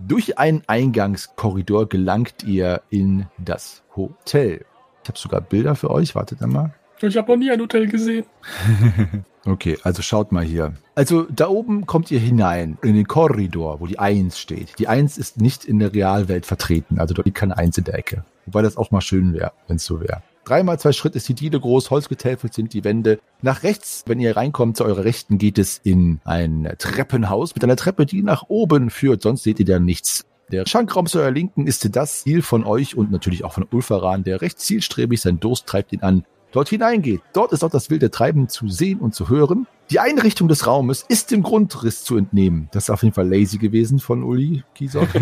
Durch einen Eingangskorridor gelangt ihr in das Hotel. Ich habe sogar Bilder für euch, wartet einmal. Ich habe noch nie ein Hotel gesehen. *laughs* Okay, also schaut mal hier. Also da oben kommt ihr hinein in den Korridor, wo die Eins steht. Die Eins ist nicht in der Realwelt vertreten, also dort liegt keine Eins in der Ecke. Wobei das auch mal schön wäre, wenn es so wäre. Dreimal zwei Schritt ist die Diele groß, holzgetäfelt sind die Wände. Nach rechts, wenn ihr reinkommt, zu eurer Rechten geht es in ein Treppenhaus mit einer Treppe, die nach oben führt, sonst seht ihr da nichts. Der Schankraum zu eurer Linken ist das Ziel von euch und natürlich auch von Ulfaran, der recht zielstrebig sein Durst treibt ihn an, dort hineingeht. Dort ist auch das wilde Treiben zu sehen und zu hören. Die Einrichtung des Raumes ist dem Grundriss zu entnehmen. Das ist auf jeden Fall lazy gewesen von Uli Kiesok. *laughs*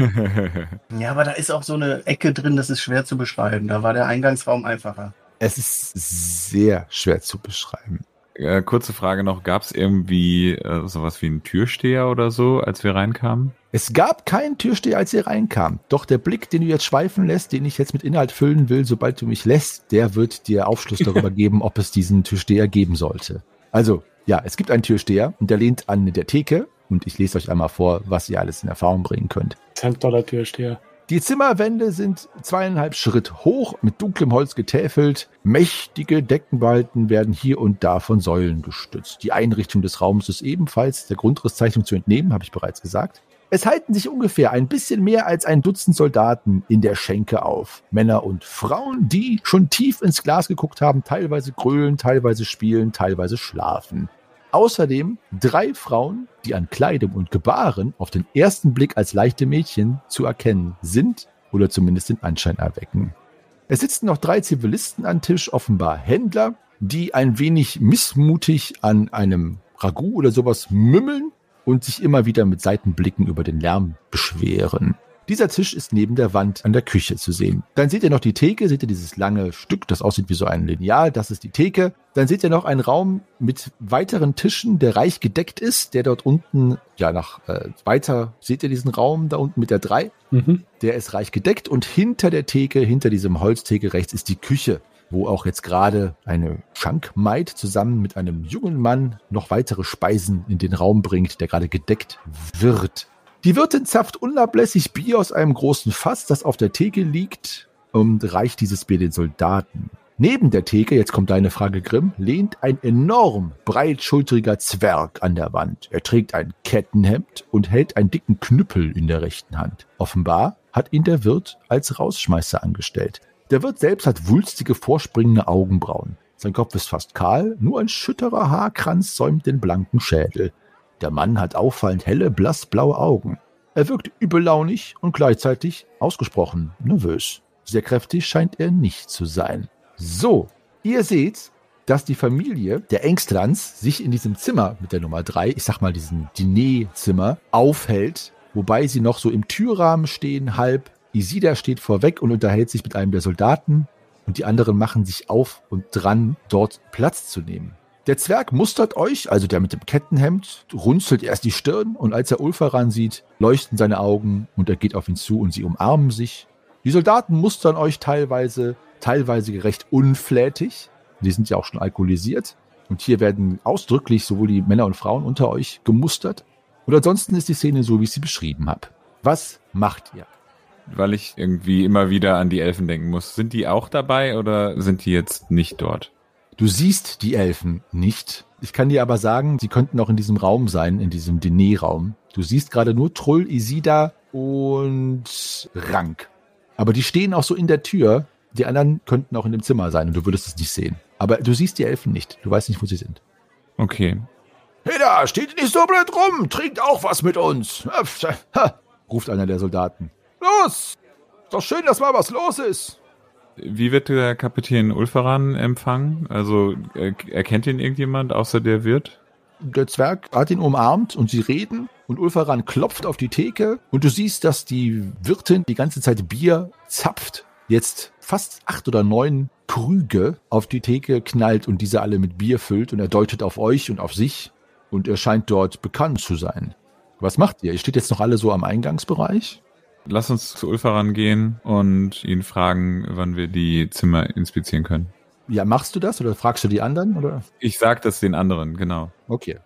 Ja, aber da ist auch so eine Ecke drin, das ist schwer zu beschreiben. Da war der Eingangsraum einfacher. es ist sehr schwer zu beschreiben. Äh, kurze Frage noch, gab es irgendwie äh, sowas wie einen Türsteher oder so, als wir reinkamen? Es gab keinen Türsteher, als ihr reinkam. Doch der Blick, den du jetzt schweifen lässt, den ich jetzt mit Inhalt füllen will, sobald du mich lässt, der wird dir Aufschluss darüber *laughs* geben, ob es diesen Türsteher geben sollte. Also, ja, es gibt einen Türsteher und der lehnt an der Theke und ich lese euch einmal vor, was ihr alles in Erfahrung bringen könnt. Das ist ein toller Türsteher. Die Zimmerwände sind zweieinhalb Schritt hoch, mit dunklem Holz getäfelt. Mächtige Deckenbalken werden hier und da von Säulen gestützt. Die Einrichtung des Raums ist ebenfalls der Grundrisszeichnung zu entnehmen, habe ich bereits gesagt. Es halten sich ungefähr ein bisschen mehr als ein Dutzend Soldaten in der Schenke auf. Männer und Frauen, die schon tief ins Glas geguckt haben, teilweise grölen, teilweise spielen, teilweise schlafen. Außerdem drei Frauen, die an Kleidung und Gebaren auf den ersten Blick als leichte Mädchen zu erkennen sind oder zumindest den Anschein erwecken. Es sitzen noch drei Zivilisten an Tisch, offenbar Händler, die ein wenig missmutig an einem Ragout oder sowas mümmeln und sich immer wieder mit Seitenblicken über den Lärm beschweren. Dieser Tisch ist neben der Wand an der Küche zu sehen. Dann seht ihr noch die Theke, seht ihr dieses lange Stück, das aussieht wie so ein Lineal, das ist die Theke. Dann seht ihr noch einen Raum mit weiteren Tischen, der reich gedeckt ist, der dort unten, ja, nach äh, weiter seht ihr diesen Raum da unten mit der 3. Mhm. Der ist reich gedeckt und hinter der Theke, hinter diesem Holztheke rechts ist die Küche, wo auch jetzt gerade eine Schankmaid zusammen mit einem jungen Mann noch weitere Speisen in den Raum bringt, der gerade gedeckt wird. Die Wirtin zapft unablässig Bier aus einem großen Fass, das auf der Theke liegt, und reicht dieses Bier den Soldaten. Neben der Theke, jetzt kommt deine Frage, Grimm, lehnt ein enorm breitschultriger Zwerg an der Wand. Er trägt ein Kettenhemd und hält einen dicken Knüppel in der rechten Hand. Offenbar hat ihn der Wirt als Rausschmeißer angestellt. Der Wirt selbst hat wulstige, vorspringende Augenbrauen. Sein Kopf ist fast kahl, nur ein schütterer Haarkranz säumt den blanken Schädel. Der Mann hat auffallend helle, blassblaue Augen. Er wirkt übellaunig und gleichzeitig ausgesprochen nervös. Sehr kräftig scheint er nicht zu sein. So, ihr seht, dass die Familie der Engstrands sich in diesem Zimmer mit der Nummer drei, ich sag mal diesem Diner-Zimmer, aufhält, wobei sie noch so im Türrahmen stehen, halb. Isida steht vorweg und unterhält sich mit einem der Soldaten und die anderen machen sich auf und dran, dort Platz zu nehmen. Der Zwerg mustert euch, also der mit dem Kettenhemd, runzelt erst die Stirn und als er Ulfaran sieht, leuchten seine Augen und er geht auf ihn zu und sie umarmen sich. Die Soldaten mustern euch teilweise, teilweise recht unflätig. Die sind ja auch schon alkoholisiert. Und hier werden ausdrücklich sowohl die Männer und Frauen unter euch gemustert. Und ansonsten ist die Szene so, wie ich sie beschrieben habe. Was macht ihr? Weil ich irgendwie immer wieder an die Elfen denken muss. Sind die auch dabei oder sind die jetzt nicht dort? Du siehst die Elfen nicht. Ich kann dir aber sagen, sie könnten auch in diesem Raum sein, in diesem Diner-Raum. Du siehst gerade nur Trull, Isida und Rank. Aber die stehen auch so in der Tür. Die anderen könnten auch in dem Zimmer sein und du würdest es nicht sehen. Aber du siehst die Elfen nicht. Du weißt nicht, wo sie sind. Okay. Hey da, steht nicht so blöd rum, trinkt auch was mit uns. Ha, ruft einer der Soldaten. Los! Ist doch schön, dass mal was los ist. Wie wird der Kapitän Ulfaran empfangen? Also er, erkennt ihn irgendjemand außer der Wirt? Der Zwerg hat ihn umarmt und sie reden und Ulfaran klopft auf die Theke und du siehst, dass die Wirtin die ganze Zeit Bier zapft, jetzt fast acht oder neun Krüge auf die Theke knallt und diese alle mit Bier füllt und er deutet auf euch und auf sich und er scheint dort bekannt zu sein. Was macht ihr? Ihr steht jetzt noch alle so am Eingangsbereich? Lass uns zu Ulfaran gehen und ihn fragen, wann wir die Zimmer inspizieren können. Ja, machst du das oder fragst du die anderen? Oder? Ich sag das den anderen, genau. Okay.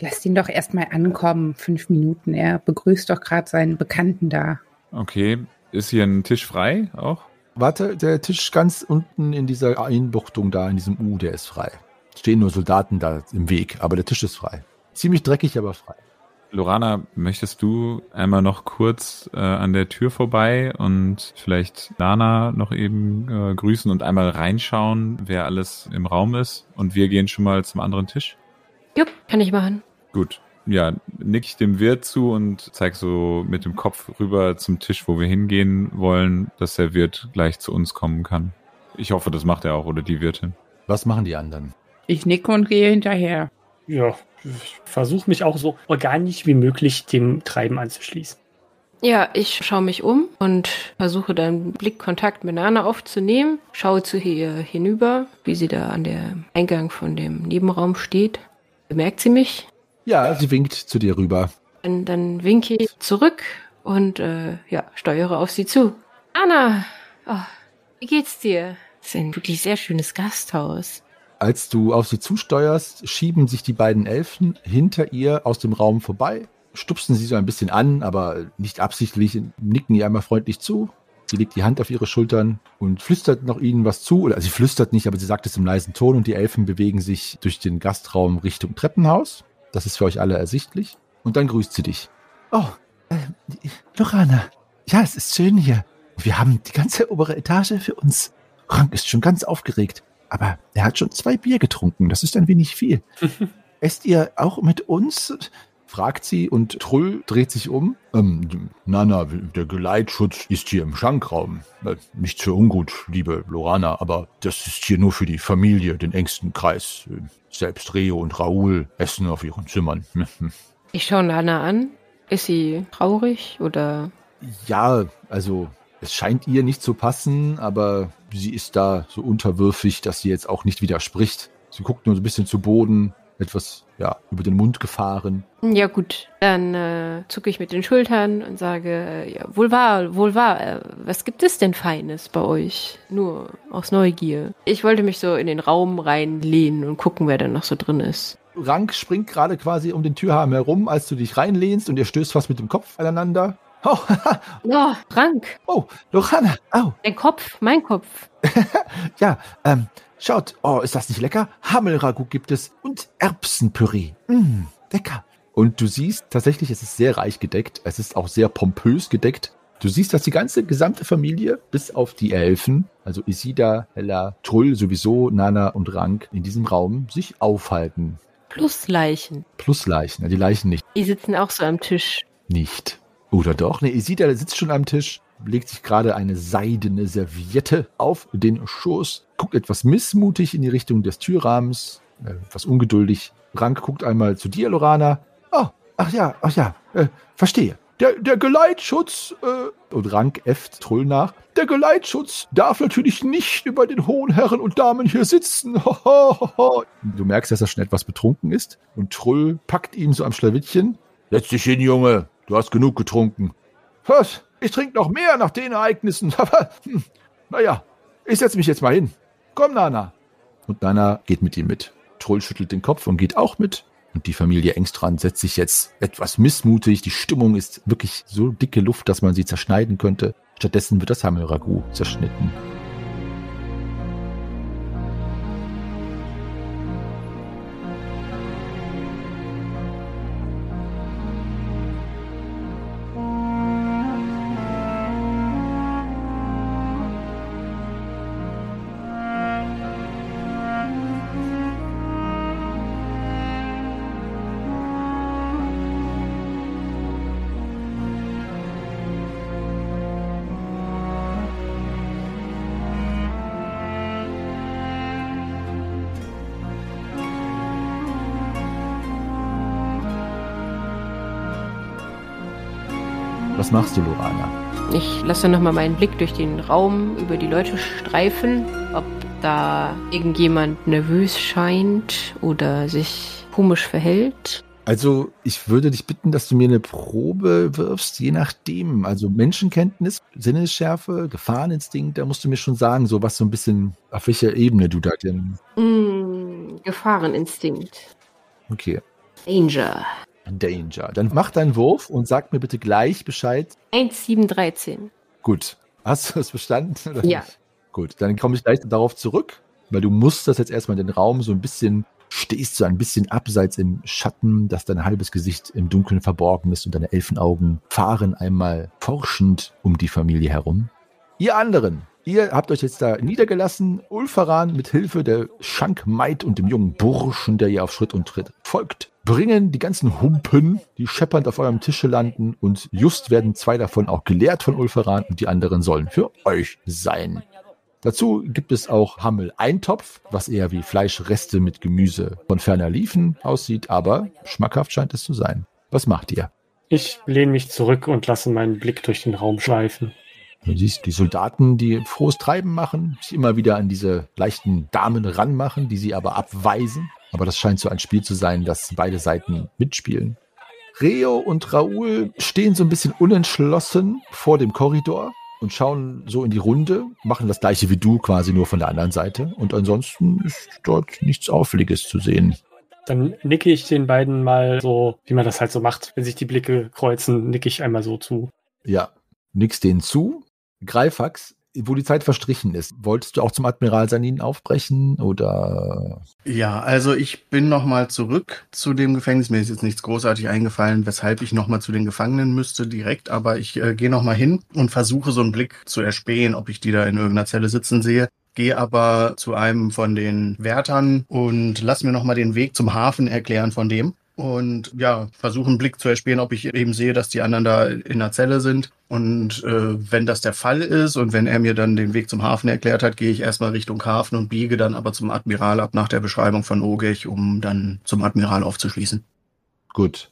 Lasst ihn doch erstmal ankommen, fünf Minuten. Er begrüßt doch gerade seinen Bekannten da. Okay. Ist hier ein Tisch frei auch? Warte, der Tisch ganz unten in dieser Einbuchtung da, in diesem U, der ist frei. Stehen nur Soldaten da im Weg, aber der Tisch ist frei. Ziemlich dreckig, aber frei. Lorana, möchtest du einmal noch kurz äh, an der Tür vorbei und vielleicht Lana noch eben äh, grüßen und einmal reinschauen, wer alles im Raum ist? Und wir gehen schon mal zum anderen Tisch? Jupp, kann ich machen. Gut. Ja, nick ich dem Wirt zu und zeig so mit dem Kopf rüber zum Tisch, wo wir hingehen wollen, dass der Wirt gleich zu uns kommen kann. Ich hoffe, das macht er auch oder die Wirtin. Was machen die anderen? Ich nicke und gehe hinterher. Ja, versuche mich auch so organisch wie möglich dem Treiben anzuschließen. Ja, ich schaue mich um und versuche dann Blickkontakt mit Nana aufzunehmen. Schaue zu ihr hinüber, wie sie da an der Eingang von dem Nebenraum steht. Bemerkt sie mich? Ja, sie winkt zu dir rüber. Dann, dann winke ich zurück und äh, ja, steuere auf sie zu. Anna, oh, wie geht's dir? Das ist ein wirklich sehr schönes Gasthaus. Als du auf sie zusteuerst, schieben sich die beiden Elfen hinter ihr aus dem Raum vorbei, stupsen sie so ein bisschen an, aber nicht absichtlich, nicken ihr einmal freundlich zu. Sie legt die Hand auf ihre Schultern und flüstert noch ihnen was zu. Oder sie flüstert nicht, aber sie sagt es im leisen Ton und die Elfen bewegen sich durch den Gastraum Richtung Treppenhaus. Das ist für euch alle ersichtlich. Und dann grüßt sie dich. Oh, äh, Lorana. Ja, es ist schön hier. Wir haben die ganze obere Etage für uns. Frank ist schon ganz aufgeregt. Aber er hat schon zwei Bier getrunken. Das ist ein wenig viel. *laughs* Esst ihr auch mit uns? fragt sie und Trull dreht sich um. Ähm, Nana, der Geleitschutz ist hier im Schankraum. Äh, Nicht für ungut, liebe Lorana, aber das ist hier nur für die Familie, den engsten Kreis. Selbst Reo und Raoul essen auf ihren Zimmern. *laughs* Ich schaue Nana an. Ist sie traurig oder Ja, also es scheint ihr nicht zu passen, aber sie ist da so unterwürfig, dass sie jetzt auch nicht widerspricht. Sie guckt nur so ein bisschen zu Boden, etwas ja über den Mund gefahren. Ja gut, dann äh, zucke ich mit den Schultern und sage, äh, ja, wohl wahr, wohl wahr, äh, was gibt es denn Feines bei euch? Nur aus Neugier. Ich wollte mich so in den Raum reinlehnen und gucken, wer da noch so drin ist. Rank springt gerade quasi um den Türrahmen herum, als du dich reinlehnst und ihr stößt fast mit dem Kopf aneinander. Oh, *laughs* Oh, Frank, oh, Lorana, au, dein Kopf, mein Kopf. *laughs* ja, ähm, schaut, oh, ist das nicht lecker? Hammelragout gibt es und Erbsenpüree. Mm, lecker. Und du siehst tatsächlich, es ist sehr reich gedeckt. Es ist auch sehr pompös gedeckt. Du siehst, dass die ganze gesamte Familie, bis auf die Elfen, also Isida, Hella, Trull sowieso, Nana und Rank, in diesem Raum sich aufhalten. Plus Leichen. Plus Leichen, ja, die Leichen nicht. Die sitzen auch so am Tisch. Nicht. Oder doch? Ne, Isida sitzt schon am Tisch, legt sich gerade eine seidene Serviette auf den Schoß, guckt etwas missmutig in die Richtung des Türrahmens, äh, etwas ungeduldig. Rank guckt einmal zu dir, Lorana. Oh, ach ja, ach ja, äh, verstehe. Der, der Geleitschutz, äh, und Rank äfft Trull nach, der Geleitschutz darf natürlich nicht über den hohen Herren und Damen hier sitzen. Du merkst, dass er schon etwas betrunken ist und Trull packt ihm so am Schlawittchen. Setz dich hin, Junge, du hast genug getrunken. Was? Ich trinke noch mehr nach den Ereignissen. *laughs* Aber, hm, naja, ich setze mich jetzt mal hin. Komm, Nana. Und Nana geht mit ihm mit. Trull schüttelt den Kopf und geht auch mit. Und die Familie Engstrand setzt sich jetzt etwas missmutig. Die Stimmung ist wirklich so dicke Luft, dass man sie zerschneiden könnte. Stattdessen wird das Hammelragout zerschnitten. Was machst du, Lorana? Ich lasse nochmal meinen Blick durch den Raum über die Leute streifen, ob da irgendjemand nervös scheint oder sich komisch verhält. Also, ich würde dich bitten, dass du mir eine Probe wirfst, je nachdem. Also Menschenkenntnis, Sinnesschärfe, Gefahreninstinkt, da musst du mir schon sagen, so was so ein bisschen, auf welcher Ebene du da denn. Mm, Gefahreninstinkt. Okay. Danger. Danger. Dann mach deinen Wurf und sag mir bitte gleich Bescheid. 1713. Gut. Hast du es verstanden? Oder Ja. Nicht? Gut, dann komme ich gleich darauf zurück, weil du musst das jetzt erstmal in den Raum so ein bisschen, stehst so ein bisschen abseits im Schatten, dass dein halbes Gesicht im Dunkeln verborgen ist und deine Elfenaugen fahren einmal forschend um die Familie herum. Ihr anderen, ihr habt euch jetzt da niedergelassen. Ulfaran mit Hilfe der Schankmaid und dem jungen Burschen, der ihr auf Schritt und Tritt folgt, bringen die ganzen Humpen, die scheppernd auf eurem Tische landen und just werden zwei davon auch geleert von Ulfaran und die anderen sollen für euch sein. Dazu gibt es auch Hammel-Eintopf, was eher wie Fleischreste mit Gemüse von ferner Liefen aussieht, aber schmackhaft scheint es zu sein. Was macht ihr? Ich lehne mich zurück und lasse meinen Blick durch den Raum schleifen. Du siehst die Soldaten, die frohes Treiben machen, sich immer wieder an diese leichten Damen ranmachen, die sie aber abweisen. Aber das scheint so ein Spiel zu sein, dass beide Seiten mitspielen. Reo und Raoul stehen so ein bisschen unentschlossen vor dem Korridor und schauen so in die Runde, machen das gleiche wie du quasi nur von der anderen Seite. Und ansonsten ist dort nichts Auffälliges zu sehen. Dann nicke ich den beiden mal so, wie man das halt so macht. Wenn sich die Blicke kreuzen, nicke ich einmal so zu. Ja, nix denen zu. Greifax, wo die Zeit verstrichen ist, wolltest du auch zum Admiral Sanin aufbrechen oder? Ja, also ich bin nochmal zurück zu dem Gefängnis. Mir ist jetzt nichts großartig eingefallen, weshalb ich nochmal zu den Gefangenen müsste direkt, aber ich äh, gehe nochmal hin und versuche so einen Blick zu erspähen, ob ich die da in irgendeiner Zelle sitzen sehe. Gehe aber zu einem von den Wärtern und lass mir nochmal den Weg zum Hafen erklären von dem und ja, versuche einen Blick zu erspähen, ob ich eben sehe, dass die anderen da in der Zelle sind. Und äh, wenn das der Fall ist und wenn er mir dann den Weg zum Hafen erklärt hat, gehe ich erstmal Richtung Hafen und biege dann aber zum Admiral ab nach der Beschreibung von Ogech, um dann zum Admiral aufzuschließen. Gut.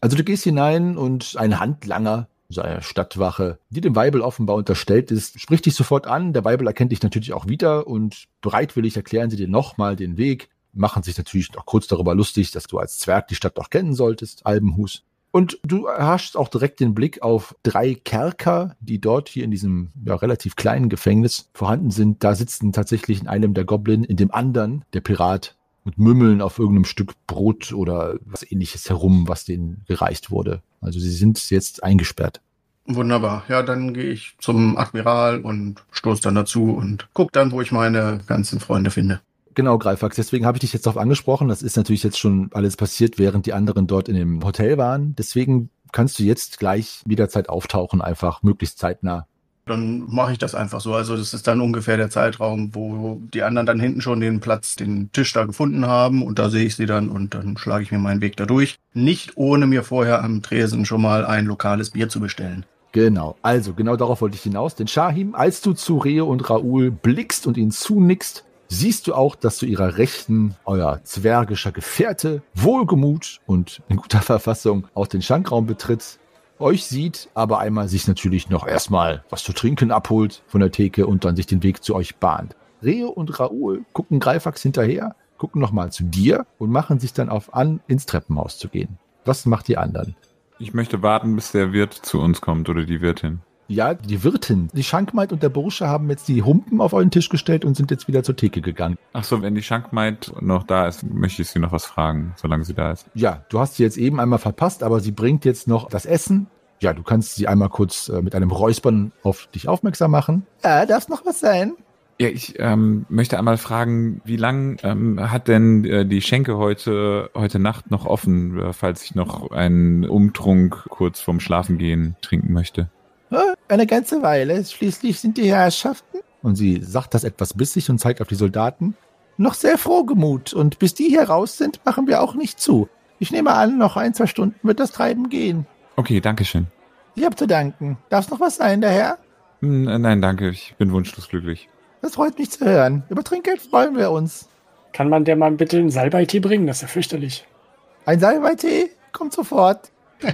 Also du gehst hinein und ein Handlanger seiner Stadtwache, die dem Weibel offenbar unterstellt ist, spricht dich sofort an. Der Weibel erkennt dich natürlich auch wieder und bereitwillig erklären sie dir nochmal den Weg, machen sich natürlich noch kurz darüber lustig, dass du als Zwerg die Stadt doch kennen solltest, Albenhus. Und du hast auch direkt den Blick auf drei Kerker, die dort hier in diesem ja, relativ kleinen Gefängnis vorhanden sind. Da sitzen tatsächlich in einem der Goblin, in dem anderen der Pirat und mümmeln auf irgendeinem Stück Brot oder was ähnliches herum, was denen gereicht wurde. Also sie sind jetzt eingesperrt. Wunderbar. Ja, dann gehe ich zum Admiral und stoße dann dazu und guck dann, wo ich meine ganzen Freunde finde. Genau, Greifax. Deswegen habe ich dich jetzt darauf angesprochen. Das ist natürlich jetzt schon alles passiert, während die anderen dort in dem Hotel waren. Deswegen kannst du jetzt gleich jederzeit auftauchen, einfach möglichst zeitnah. Dann mache ich das einfach so. Also das ist dann ungefähr der Zeitraum, wo die anderen dann hinten schon den Platz, den Tisch da gefunden haben und da sehe ich sie dann und dann schlage ich mir meinen Weg da durch. Nicht ohne mir vorher am Tresen schon mal ein lokales Bier zu bestellen. Genau, also genau darauf wollte ich hinaus. Denn Shahim, als du zu Reo und Raoul blickst und ihnen zunickst, siehst du auch, dass zu ihrer Rechten euer zwergischer Gefährte wohlgemut und in guter *laughs* Verfassung aus den Schankraum betritt, euch sieht, aber einmal sich natürlich noch erstmal was zu trinken abholt von der Theke und dann sich den Weg zu euch bahnt. Reo und Raoul gucken Greifax hinterher, gucken nochmal zu dir und machen sich dann auf an, ins Treppenhaus zu gehen. Was macht die anderen? Ich möchte warten, bis der Wirt zu uns kommt oder die Wirtin. Ja, die Wirtin, die Schankmaid und der Bursche haben jetzt die Humpen auf euren Tisch gestellt und sind jetzt wieder zur Theke gegangen. Ach so, wenn die Schankmaid noch da ist, möchte ich sie noch was fragen, solange sie da ist. Ja, du hast sie jetzt eben einmal verpasst, aber sie bringt jetzt noch das Essen. Ja, du kannst sie einmal kurz äh, mit einem Räuspern auf dich aufmerksam machen. Ja, darf noch was sein? Ja, ich ähm, möchte einmal fragen, wie lang ähm, hat denn äh, die Schenke heute heute Nacht noch offen, äh, falls ich noch einen Umtrunk kurz vorm Schlafengehen trinken möchte? Eine ganze Weile. Schließlich sind die Herrschaften, Und sie sagt das etwas bissig und zeigt auf die Soldaten. noch sehr frohgemut. Und bis die hier raus sind, machen wir auch nicht zu. Ich nehme an, noch ein, zwei Stunden wird das Treiben gehen. Okay, danke schön. Ich habe zu danken. Darf noch was sein, der Herr? Äh, Nein, danke, ich bin wunschlos glücklich. Das freut mich zu hören. Über Trinkgeld freuen wir uns. Kann man der mal bitte einen Salbeitee bringen? Das ist ja fürchterlich. Ein Salbeitee? Kommt sofort. *laughs*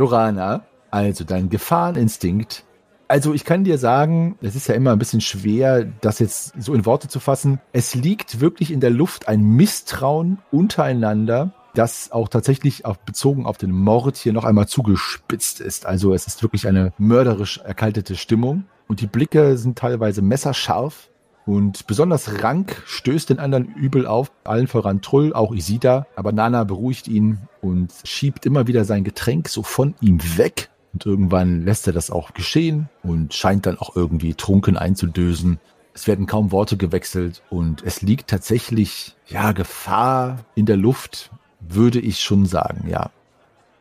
Lorana, also dein Gefahreninstinkt. Also ich kann dir sagen, es ist ja immer ein bisschen schwer, das jetzt so in Worte zu fassen. Es liegt wirklich in der Luft ein Misstrauen untereinander, das auch tatsächlich auf, bezogen auf den Mord hier noch einmal zugespitzt ist. Also es ist wirklich eine mörderisch erkaltete Stimmung und die Blicke sind teilweise messerscharf und besonders Rank stößt den anderen übel auf, allen voran Trull, auch Isida, aber Nana beruhigt ihn und schiebt immer wieder sein Getränk so von ihm weg. Und irgendwann lässt er das auch geschehen und scheint dann auch irgendwie trunken einzudösen. Es werden kaum Worte gewechselt und es liegt tatsächlich, ja, Gefahr in der Luft, würde ich schon sagen, ja.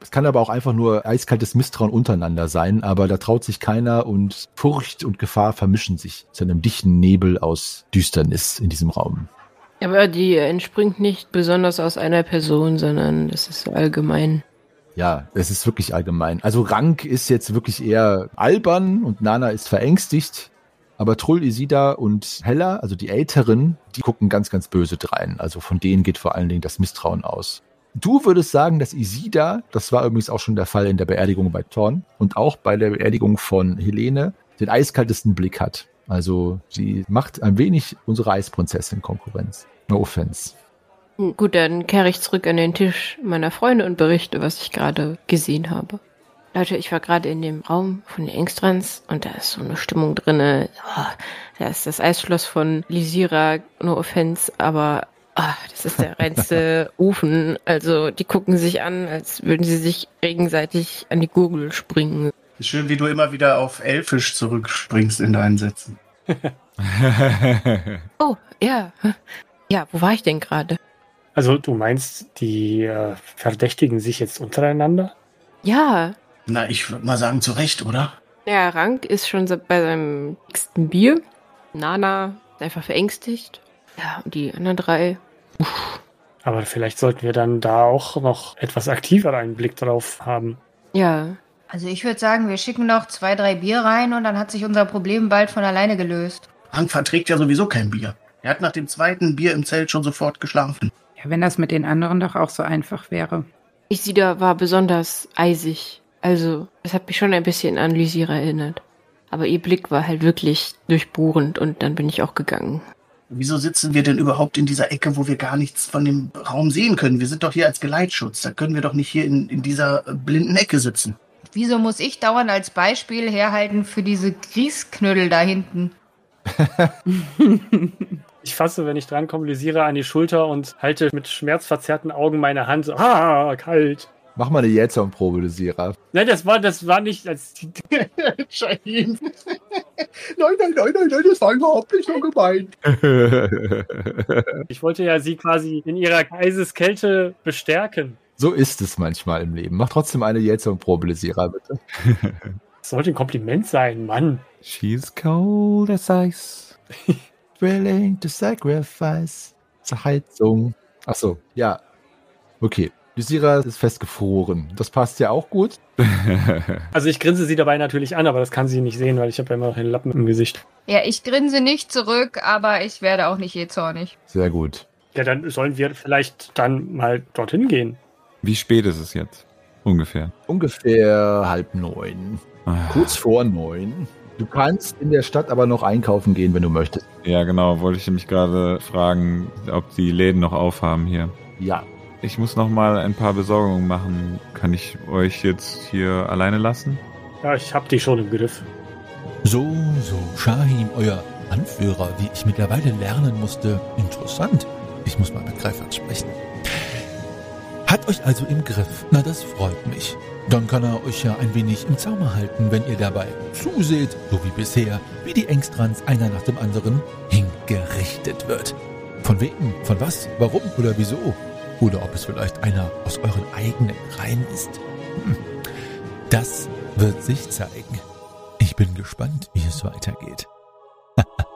Es kann aber auch einfach nur eiskaltes Misstrauen untereinander sein, aber da traut sich keiner und Furcht und Gefahr vermischen sich zu einem dichten Nebel aus Düsternis in diesem Raum. Aber die entspringt nicht besonders aus einer Person, sondern das ist allgemein. Ja, es ist wirklich allgemein. Also Rank ist jetzt wirklich eher albern und Nana ist verängstigt. Aber Trull, Isida und Hella, also die Älteren, die gucken ganz, ganz böse drein. Also von denen geht vor allen Dingen das Misstrauen aus. Du würdest sagen, dass Isida, das war übrigens auch schon der Fall in der Beerdigung bei Thorn und auch bei der Beerdigung von Helene, den eiskaltesten Blick hat. Also sie macht ein wenig unsere Eisprinzessin Konkurrenz. No offense. Gut, dann kehre ich zurück an den Tisch meiner Freunde und berichte, was ich gerade gesehen habe. Leute, ich war gerade in dem Raum von den Engstrands und da ist so eine Stimmung drinne. Oh, da ist das Eisschloss von Lisira, no offense, aber ah, das ist der reinste *laughs* Ofen. Also die gucken sich an, als würden sie sich gegenseitig an die Gurgel springen. Ist schön, wie du immer wieder auf Elfisch zurückspringst in deinen Sätzen. *laughs* Oh, ja. Ja, wo war ich denn gerade? Also du meinst, die äh, verdächtigen sich jetzt untereinander? Ja, Na, ich würde mal sagen, zu Recht, oder? der Rank ist schon bei seinem nächsten Bier. Nana ist einfach verängstigt. Ja, und die anderen drei. Uff. Aber vielleicht sollten wir dann da auch noch etwas aktiver einen Blick drauf haben. Ja. Also ich würde sagen, wir schicken noch zwei, drei Bier rein und dann hat sich unser Problem bald von alleine gelöst. Hank verträgt ja sowieso kein Bier. Er hat nach dem zweiten Bier im Zelt schon sofort geschlafen. Ja, wenn das mit den anderen doch auch so einfach wäre. Isida war besonders eisig. Also, es hat mich schon ein bisschen an Lysira erinnert. Aber ihr Blick war halt wirklich durchbohrend und dann bin ich auch gegangen. Wieso sitzen wir denn überhaupt in dieser Ecke, wo wir gar nichts von dem Raum sehen können? Wir sind doch hier als Geleitschutz. Da können wir doch nicht hier in, in dieser äh, blinden Ecke sitzen. Wieso muss ich dauernd als Beispiel herhalten für diese Grießknödel da hinten? *laughs* Ich fasse, wenn ich drankomme, Lysira an die Schulter und halte mit schmerzverzerrten Augen meine Hand so, ah, kalt. Mach mal eine Jetson-Probe, Lysira. Nein, das war, das war nicht als. *laughs* Nein, nein, nein, nein, nein, das war überhaupt nicht so gemeint. *laughs* Ich wollte ja sie quasi in ihrer Eiseskälte bestärken. so ist es manchmal im Leben. Mach trotzdem eine Jetson-Probe, Lysira, bitte. *laughs* Das sollte ein Kompliment sein, Mann. She's cold as ice. Willing to sacrifice. Zur Heizung. Achso, ja. Okay. Lysira ist festgefroren. Das passt ja auch gut. *laughs* Also ich grinse sie dabei natürlich an, aber das kann sie nicht sehen, weil ich habe ja immer noch den Lappen im Gesicht. Ja, ich grinse nicht zurück, aber ich werde auch nicht je zornig. Sehr gut. Ja, dann sollen wir vielleicht dann mal dorthin gehen. Wie spät ist es jetzt? Ungefähr. Ungefähr halb neun. Ah. Kurz vor neun. Du kannst in der Stadt aber noch einkaufen gehen, wenn du möchtest. Ja, genau. Wollte ich mich gerade fragen, ob die Läden noch aufhaben hier. Ja. Ich muss noch mal ein paar Besorgungen machen. Kann ich euch jetzt hier alleine lassen? Ja, ich hab die schon im Griff. So, so, Shahim, euer Anführer, wie ich mittlerweile lernen musste. Interessant. Ich muss mal mit Greifert sprechen. Hat euch also im Griff. Na, das freut mich. Dann kann er euch ja ein wenig im Zaume halten, wenn ihr dabei zuseht, so wie bisher, wie die Engstrands einer nach dem anderen hingerichtet wird. Von wem, von was, warum oder wieso? Oder ob es vielleicht einer aus euren eigenen Reihen ist. Hm. Das wird sich zeigen. Ich bin gespannt, wie es weitergeht. *laughs*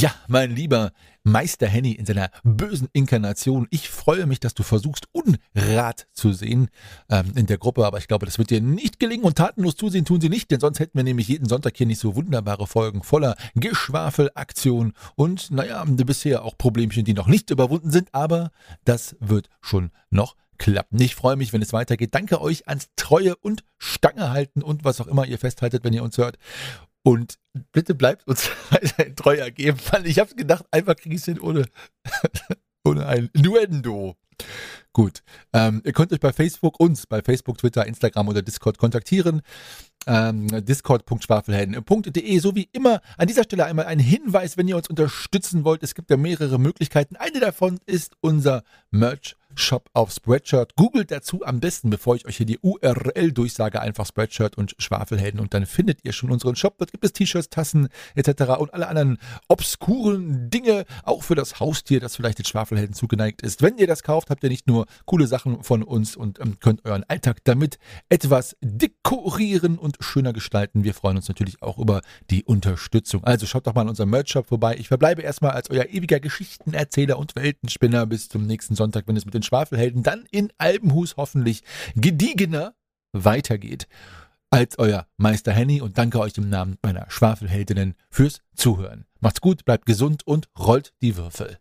Ja, mein lieber Meister Henny in seiner bösen Inkarnation. Ich freue mich, dass du versuchst, Unrat zu sehen ähm, in der Gruppe, aber ich glaube, das wird dir nicht gelingen und tatenlos zusehen tun sie nicht, denn sonst hätten wir nämlich jeden Sonntag hier nicht so wunderbare Folgen voller Geschwafel, Aktion und, naja, bisher auch Problemchen, die noch nicht überwunden sind, aber das wird schon noch klappen. Ich freue mich, wenn es weitergeht. Danke euch ans Treue und Stange halten und was auch immer ihr festhaltet, wenn ihr uns hört. Und bitte bleibt uns *laughs* weiterhin treu ergeben, weil ich habe gedacht, einfach kriege ich es hin ohne, *laughs* ohne ein Nuendo. Gut, ähm, ihr könnt euch bei Facebook, uns bei Facebook, Twitter, Instagram oder Discord kontaktieren. Ähm, discord.schwafelhelden.de so wie immer an dieser Stelle einmal ein Hinweis, wenn ihr uns unterstützen wollt. Es gibt ja mehrere Möglichkeiten. Eine davon ist unser Merch Shop auf Spreadshirt. Googelt dazu am besten, bevor ich euch hier die URL durchsage, einfach Spreadshirt und Schwafelhelden und dann findet ihr schon unseren Shop. Dort gibt es T-Shirts, Tassen etc. und alle anderen obskuren Dinge, auch für das Haustier, das vielleicht den Schwafelhelden zugeneigt ist. Wenn ihr das kauft, habt ihr nicht nur coole Sachen von uns und ähm, könnt euren Alltag damit etwas dekorieren und schöner gestalten. Wir freuen uns natürlich auch über die Unterstützung. Also schaut doch mal in unserem Merch-Shop vorbei. Ich verbleibe erstmal als euer ewiger Geschichtenerzähler und Weltenspinner bis zum nächsten Sonntag, wenn es mit den Schwafelhelden dann in Albenhus hoffentlich gediegener weitergeht als euer Meister Henny und danke euch im Namen meiner Schwafelheldinnen fürs Zuhören. Macht's gut, bleibt gesund und rollt die Würfel.